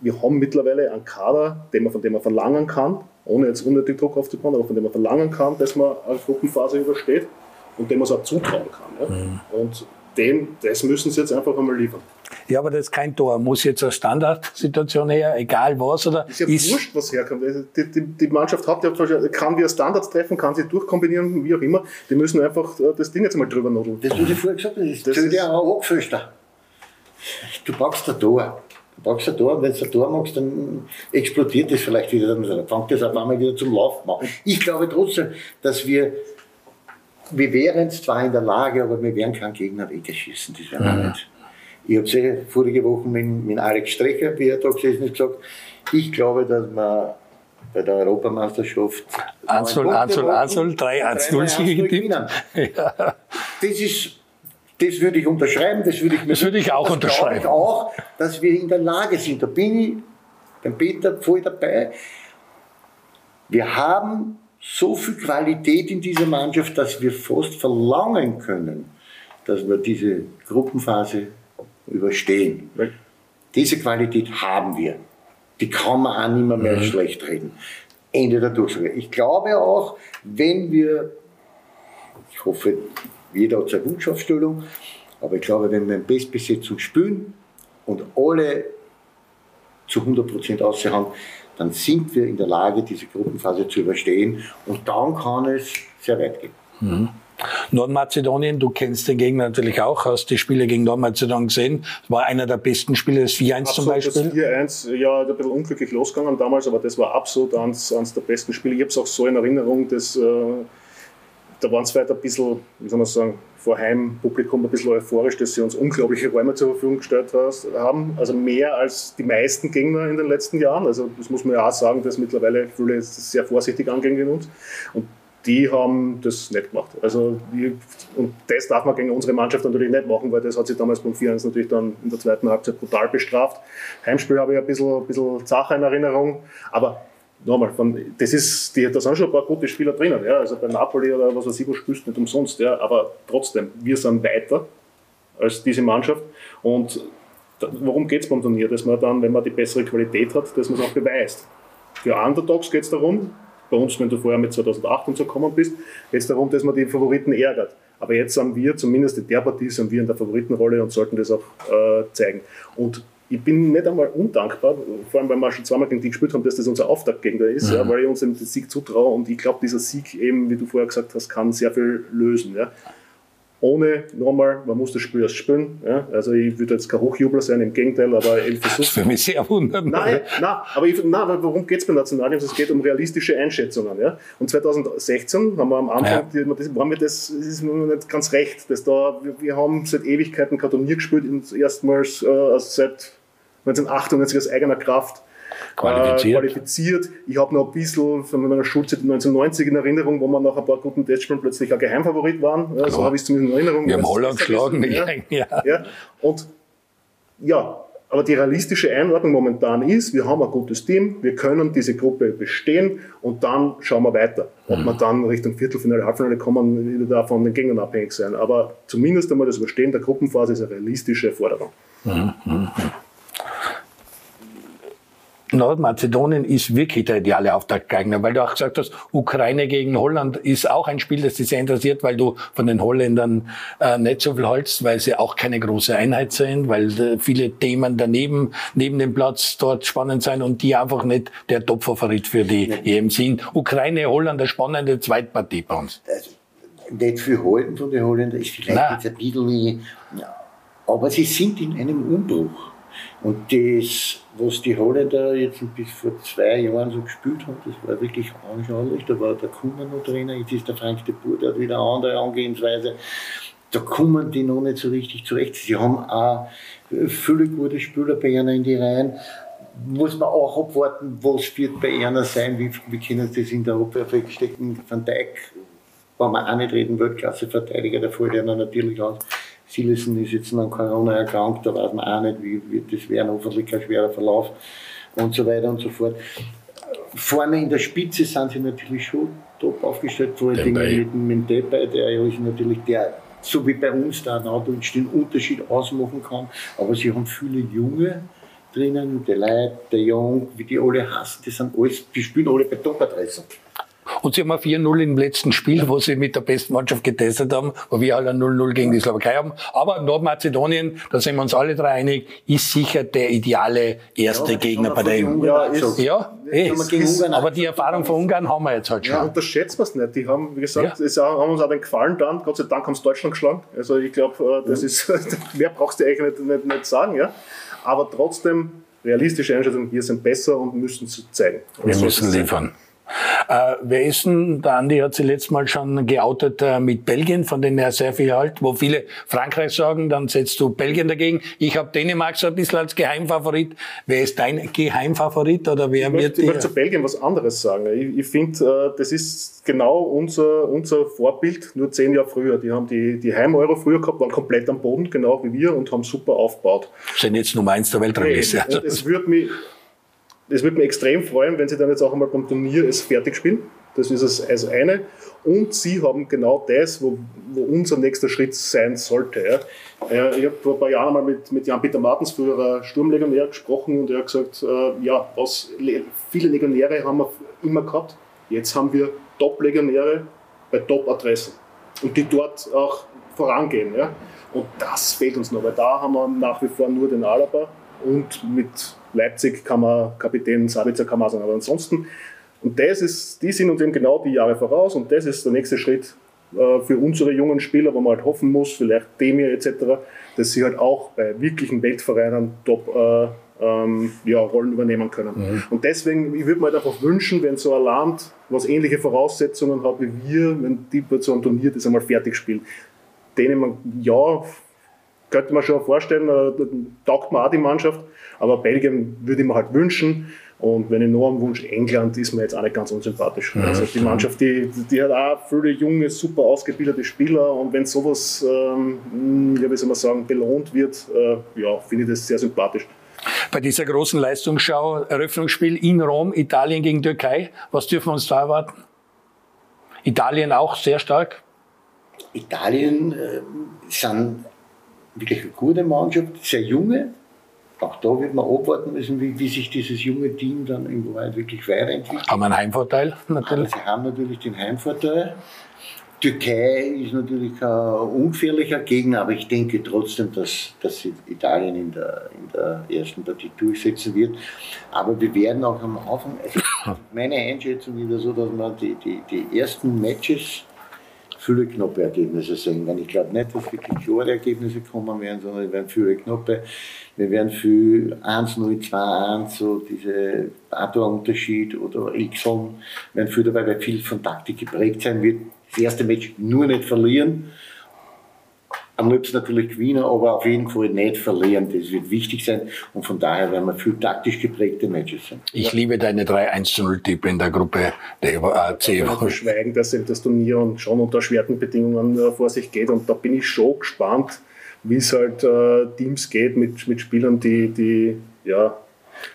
wir haben mittlerweile einen Kader, den man, von dem man verlangen kann, ohne jetzt unnötig Druck aufzubauen, aber von dem man verlangen kann, dass man eine Gruppenphase übersteht und dem man es auch zutrauen kann. Ja? Mhm. Und dem, das müssen sie jetzt einfach einmal liefern. Ja, aber das ist kein Tor. Muss jetzt eine Standardsituation her, egal was, oder? Ist ja ist wurscht, was herkommt. Also die, die, die Mannschaft hat ja, kann wir Standards treffen, kann sie durchkombinieren, wie auch immer. Die müssen einfach äh, das Ding jetzt mal drüber nudeln. Das, was ich vorher gesagt habe, das, das ist ja auch angefüllt. Du brauchst ein Tor. Du brauchst ein Tor und wenn du ein Tor machst, dann explodiert das vielleicht wieder. Dann fängt das auf einmal wieder zum Laufen an. Ich glaube trotzdem, dass wir wir wären zwar in der Lage, aber wir werden keinen Gegner weggeschießen. Das wäre mhm. nicht. Ich habe es eh vorige Woche mit, mit Alex Strecher, wie er da gesessen ist, gesagt, ich glaube, dass man bei der Europameisterschaft 1-0, 1-0, 3-1-0 getippt. Ja. Das ist das würde ich unterschreiben, das würde ich, das würde ich auch das unterschreiben. Ich auch, dass wir in der Lage sind. Da bin ich beim Peter voll dabei. Wir haben so viel Qualität in dieser Mannschaft, dass wir fast verlangen können, dass wir diese Gruppenphase überstehen. Diese Qualität haben wir. Die kann man auch nicht mehr, mehr mhm. schlecht reden. Ende der Durchsage. Ich glaube auch, wenn wir, ich hoffe, jeder hat seine Wunschaufstellung, aber ich glaube, wenn wir in Bestbesetzung spielen und alle zu 100% aussehen, dann sind wir in der Lage, diese Gruppenphase zu überstehen und dann kann es sehr weit gehen. Mhm. Nordmazedonien, du kennst den Gegner natürlich auch, hast die Spiele gegen Nordmazedonien gesehen. War einer der besten Spiele, das 4-1 zum Beispiel. Das 4-1, ja, ein bisschen unglücklich losgegangen damals, aber das war absolut eines, eines der besten Spiele. Ich habe es auch so in Erinnerung, dass äh, da waren es weiter ein bisschen, wie soll man sagen, vor Heimpublikum ein bisschen euphorisch, dass sie uns unglaubliche Räume zur Verfügung gestellt haben. Also mehr als die meisten Gegner in den letzten Jahren. Also das muss man ja auch sagen, dass mittlerweile viele sehr vorsichtig angehen gegen uns. Und die haben das nicht gemacht. Also und das darf man gegen unsere Mannschaft natürlich nicht machen, weil das hat sich damals beim 4-1 natürlich dann in der zweiten Halbzeit brutal bestraft. Heimspiel habe ich ein bisschen, ein bisschen Sache in Erinnerung, aber nochmal, das ist, die, da sind schon ein paar gute Spieler drinnen. Ja? Also bei Napoli oder was weiß ich, wo spielst nicht umsonst. Ja? Aber trotzdem, wir sind weiter als diese Mannschaft. Und worum geht es beim Turnier? Dass man dann, wenn man die bessere Qualität hat, dass man es auch beweist. Für Underdogs geht es darum, bei uns, wenn du vorher mit 2008 und so gekommen bist, geht es darum, dass man die Favoriten ärgert. Aber jetzt sind wir, zumindest in der Partie, sind wir in der Favoritenrolle und sollten das auch äh, zeigen. Und ich bin nicht einmal undankbar, vor allem weil wir schon zweimal gegen die gespielt haben, dass das unser Auftaktgegner ist, mhm. ja, weil ich uns den Sieg zutraue und ich glaube, dieser Sieg eben, wie du vorher gesagt hast, kann sehr viel lösen. Ja. Ohne, nochmal, man muss das Spiel erst spielen. Ja. Also ich würde jetzt kein Hochjubler sein, im Gegenteil, aber ich versuche... Das ist für mich sehr wunderbar. Nein, nein, aber ich, nein, worum geht es beim Nationalteam? Es geht um realistische Einschätzungen. Ja. Und 2016 haben wir am Anfang, ja. das, war mir das, das ist mir nicht ganz recht, dass da, wir, wir haben seit Ewigkeiten kein Turnier gespielt, erstmals äh, seit 1998 aus eigener Kraft qualifiziert. Äh, qualifiziert. Ich habe noch ein bisschen von meiner Schulzeit 1990 in Erinnerung, wo wir nach ein paar guten Testspielen plötzlich ein Geheimfavorit waren. Ja, so habe ich es zumindest in Erinnerung. Wir haben Holland geschlagen. Ja, ja. ja. Und ja, aber die realistische Einordnung momentan ist, wir haben ein gutes Team, wir können diese Gruppe bestehen und dann schauen wir weiter. Ob mhm. wir dann Richtung Viertelfinale, Halbfinale kommen, wieder da von den Gegnern abhängig sein. Aber zumindest einmal das Überstehen der Gruppenphase ist eine realistische Forderung. Mhm. mhm. Nordmazedonien ist wirklich der ideale Auftaktgegner, weil du auch gesagt hast, Ukraine gegen Holland ist auch ein Spiel, das dich sehr interessiert, weil du von den Holländern äh, nicht so viel holst, weil sie auch keine große Einheit sind, weil äh, viele Themen daneben, neben dem Platz dort spannend sein und die einfach nicht der Topfavorit für die ja. EM sind. Ukraine, Holland, eine spannende Zweitpartie bei uns. Also, nicht viel halten von den Holländern, ist vielleicht Nein. jetzt ein bisschen, aber sie sind in einem Umbruch. Und das, was die Holländer jetzt bis vor zwei Jahren so gespielt haben, das war wirklich anschaulich. Da war der Kummer noch Trainer, jetzt ist der Frank de Boer, der hat wieder eine andere Angehensweise. Da kommen die noch nicht so richtig zurecht. Sie haben auch viele gute Spieler bei ihnen in die Reihen. Muss man auch abwarten, was wird bei ihnen sein, wie, wie können sie das in der Abwehr wegstecken. Van Dijk, wollen wir auch nicht reden, Weltklasse-Verteidiger, der fällt ihnen natürlich aus. Sillison ist jetzt an Corona erkrankt, da weiß man auch nicht, wie wird das werden, hoffentlich kein schwerer Verlauf. und so weiter und so fort. Vorne in der Spitze sind sie natürlich schon top aufgestellt, vor allem mit, mit Depay, der ist natürlich der, so wie bei uns da Nautovic den Unterschied ausmachen kann, aber sie haben viele Junge drinnen, der Leid, der Jung, wie die alle hassen, die sind alles, die spielen alle bei Top-Adressen. Und sie haben ein 4-0 im letzten Spiel, wo sie mit der besten Mannschaft getestet haben, wo wir alle 0-0 gegen die Slowakei haben. Aber Nordmazedonien, da sind wir uns alle drei einig, ist sicher der ideale erste Ja, Gegner bei wir der EU. Ja, ist-. Ja, eh. wir gegen Ungarn aber die Erfahrung von Ungarn haben wir jetzt halt schon. Ja, unterschätzt man es nicht. Die haben, wie gesagt, es haben uns auch den Gefallen dann. Gott sei Dank haben sie Deutschland geschlagen. Also ich glaube, das ist, (laughs) mehr brauchst du eigentlich nicht, nicht, nicht sagen. Ja? Aber trotzdem, realistische Einschätzung, wir sind besser und müssen es zeigen. Wir So müssen ist liefern. Äh, wer ist denn, der Andi hat sie letztes Mal schon geoutet äh, mit Belgien, von denen er sehr viel halt, wo viele Frankreich sagen, dann setzt du Belgien dagegen. Ich habe Dänemark so ein bisschen als Geheimfavorit. Wer ist dein Geheimfavorit oder wer Ich wird möchte, ich möchte zu Belgien was anderes sagen. Ich, ich finde, äh, das ist genau unser, unser Vorbild, nur zehn Jahre früher. Die haben die, die Heim-Euro früher gehabt, waren komplett am Boden, genau wie wir, und haben super aufgebaut. Sind jetzt Nummer eins der Weltrangliste. Und es würde mich, es würde mich extrem freuen, wenn sie dann jetzt auch einmal beim Turnier es fertig spielen. Das ist es als eine. Und sie haben genau das, wo, wo unser nächster Schritt sein sollte. Ja. Ich habe vor ein paar Jahren mal mit, mit Jan-Peter Martens, früherer Sturmlegionär, gesprochen und er hat gesagt, äh, ja, was, le- viele Legionäre haben wir immer gehabt. Jetzt haben wir Top-Legionäre bei Top-Adressen und die dort auch vorangehen. Ja. Und das fehlt uns noch, weil da haben wir nach wie vor nur den Alaba und mit Leipzig kann man Kapitän Sabitzer kann man sagen. Aber ansonsten, und das ist, die sind uns eben genau die Jahre voraus und das ist der nächste Schritt äh, für unsere jungen Spieler, wo man halt hoffen muss, vielleicht Demir etc., dass sie halt auch bei wirklichen Weltvereinen top äh, ähm, ja, Rollen übernehmen können. Und deswegen, ich würde mir halt einfach wünschen, wenn so ein Land, was ähnliche Voraussetzungen hat wie wir, wenn die bei so einem Turnier das einmal fertig spielt. Dänemark, ja, könnte man schon vorstellen, äh, taugt mir auch die Mannschaft, aber Belgien würde ich mir halt wünschen. Und wenn ich noch am Wunsch, England ist mir jetzt auch nicht ganz unsympathisch. Also die Mannschaft, die, die hat auch viele junge, super ausgebildete Spieler und wenn sowas, ähm, ja, wie soll man sagen, belohnt wird, äh, ja, finde ich das sehr sympathisch. Bei dieser großen Leistungsschau, Eröffnungsspiel in Rom, Italien gegen Türkei, was dürfen wir uns da erwarten? Italien auch sehr stark. Italien äh, sind wirklich eine gute Mannschaft, sehr junge. Auch da wird man abwarten müssen, wie, wie sich dieses junge Team dann in Wahrheit wirklich weiterentwickelt. Haben einen Heimvorteil Aber natürlich. sie haben natürlich den Heimvorteil. Türkei ist natürlich ein ungefährlicher Gegner, aber ich denke trotzdem, dass, dass Italien in der, in der ersten Partie durchsetzen wird. Aber wir werden auch am Anfang, also (laughs) meine Einschätzung ist so, dass man die, die, die ersten Matches viele knappe Ergebnisse sehen werden. Ich glaube nicht, dass wirklich klare Ergebnisse kommen werden, sondern es werden viele knappe. Wir werden viel 1-0, 2-1, so diese Pato-Unterschied oder x werden viel dabei, weil viel von Taktik geprägt sein wird. Das erste Match nur nicht verlieren. Am liebsten natürlich gewinnen, aber auf jeden Fall nicht verlieren. Das wird wichtig sein und von daher werden wir viel taktisch geprägte Matches sein. Ich liebe deine 3-1-0-Tipp in der Gruppe der äh, C. Also verschweigen, dass eben das Turnier und schon unter erschwerten Bedingungen äh, vor sich geht. Und da bin ich schon gespannt, wie es halt äh, Teams geht mit, mit Spielern, die, die ja,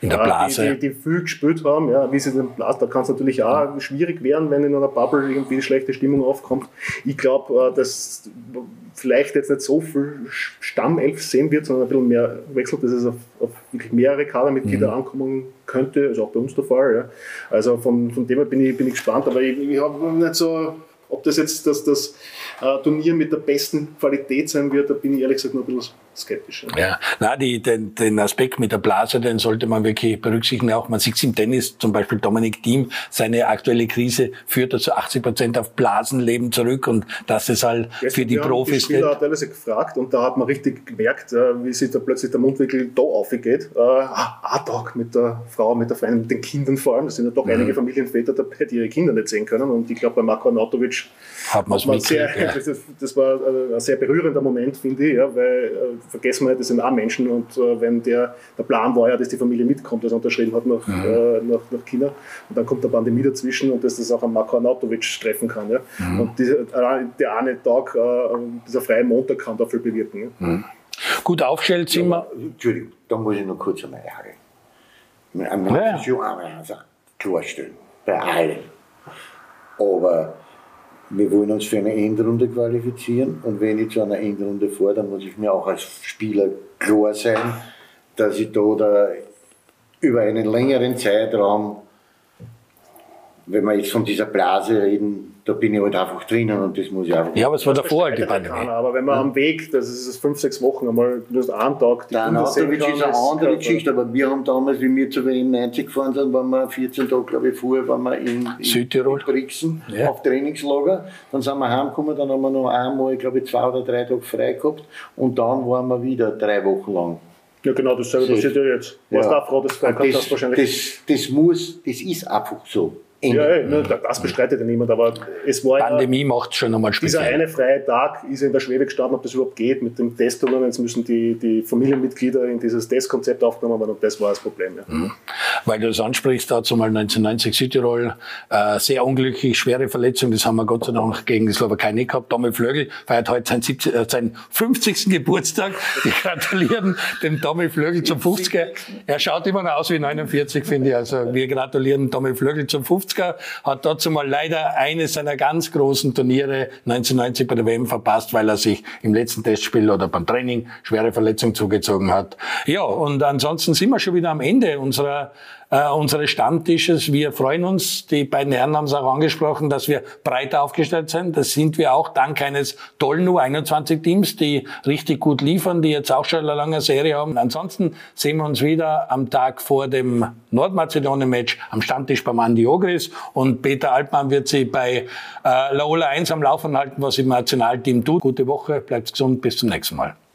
In der ja, Blase. Die, die, die viel gespielt haben, ja, wie sie den Blase, da kann es natürlich auch schwierig werden, wenn in einer Bubble irgendwie eine schlechte Stimmung aufkommt. Ich glaube, äh, dass vielleicht jetzt nicht so viel Stammelf sehen wird, sondern ein bisschen mehr wechselt, dass es auf, auf wirklich mehrere Kadermitglieder Mhm. ankommen könnte, also auch bei uns der Fall. Ja. Also von, von dem her bin ich, bin ich gespannt, aber ich, ich habe nicht so, ob das jetzt das, das äh, Turnier mit der besten Qualität sein wird, da bin ich ehrlich gesagt noch ein bisschen skeptisch. Ja. Ja, na, die, den, den Aspekt mit der Blase, den sollte man wirklich berücksichtigen. Auch man sieht es im Tennis, zum Beispiel Dominik Thiem, seine aktuelle Krise führt also 80 Prozent auf Blasenleben zurück und das ist halt für die Profis Die Spieler nicht. teilweise gefragt und da hat man richtig gemerkt, äh, wie sich da plötzlich der Mundwinkel da aufgeht. Äh, ah, Tag mit der Frau, mit der Freundin, mit den Kindern vor allem. Es sind ja doch Mhm. einige Familienväter dabei, die ihre Kinder nicht sehen können. Und ich glaube, bei Marko Arnautovic Hat man sehr, ja. das, das war äh, ein sehr berührender Moment, finde ich, ja, weil äh, vergessen wir das sind auch Menschen und äh, wenn der, der Plan war ja, dass die Familie mitkommt, das unterschrieben hat nach, Mhm. äh, nach, nach China und dann kommt der Pandemie dazwischen und dass das auch an Marko Arnautovic treffen kann. Ja. Mhm. Und allein der eine Tag, äh, dieser freie Montag kann dafür bewirken. Ja. Gut aufgestellt sind wir. Entschuldigung, da muss ich noch kurz einmal einhaken. Man muss Ja. schon einmal also klarstellen, bei allen. Aber wir wollen uns für eine Endrunde qualifizieren und wenn ich zu einer Endrunde fahre, dann muss ich mir auch als Spieler klar sein, dass ich da, da über einen längeren Zeitraum, wenn wir jetzt von dieser Blase reden, da bin ich halt einfach drinnen und das muss ich einfach. Ja, aber es war davor halt die Pandemie. keiner, Aber wenn man am Weg, das ist es fünf, sechs Wochen, einmal nur einen Tag, die Der Anatovic kann, ist eine andere Geschichte, aber wir haben damals, wie wir zu WM 90 gefahren sind, waren wir 14 Tage, glaube ich, vorher, waren wir in, in Südtirol. in Brixen Ja. auf Trainingslager. Dann sind wir heimgekommen, dann haben wir noch einmal, glaube ich, zwei oder drei Tage frei gehabt und dann waren wir wieder drei Wochen lang. Ja, genau, dasselbe passiert ja jetzt. Warst Ja. auch froh, dass du das, hast, wahrscheinlich. das, das muss, das ist einfach so. Ende. ja, ja, das bestreitet ja niemand, aber es war ja, Pandemie macht schon einmal dieser speziell. eine freie Tag ist in der Schwebe gestanden, ob das überhaupt geht mit dem Testungen. Jetzt müssen die, die Familienmitglieder in dieses Testkonzept aufgenommen werden und das war das Problem. Ja. Mhm. Weil du das ansprichst, dazu mal 1990 Südtirol, äh, sehr unglücklich, schwere Verletzung, das haben wir Gott sei Dank gegen die Slowakei nicht gehabt. Tommy Flögel feiert heute seinen, 70, äh, seinen 50. Geburtstag. (laughs) Wir gratulieren dem Tommy Flögel zum 50er. Er schaut immer noch aus wie 49, finde ich. Also wir gratulieren Tommy Flögel zum 50er. Hat dazu mal leider eines seiner ganz großen Turniere 1990 bei der WM verpasst, weil er sich im letzten Testspiel oder beim Training schwere Verletzung zugezogen hat. Ja, und ansonsten sind wir schon wieder am Ende unserer äh, unseres Stammtisches. Wir freuen uns, die beiden Herren haben es auch angesprochen, dass wir breiter aufgestellt sind. Das sind wir auch dank eines tollen U21-Teams, die richtig gut liefern, die jetzt auch schon eine lange Serie haben. Ansonsten sehen wir uns wieder am Tag vor dem Nordmazedonien-Match am Stammtisch beim Andi Ogris und Peter Altmann wird sie bei äh, Laola 1 am Laufen halten, was im Nationalteam tut. Gute Woche, bleibt gesund, bis zum nächsten Mal.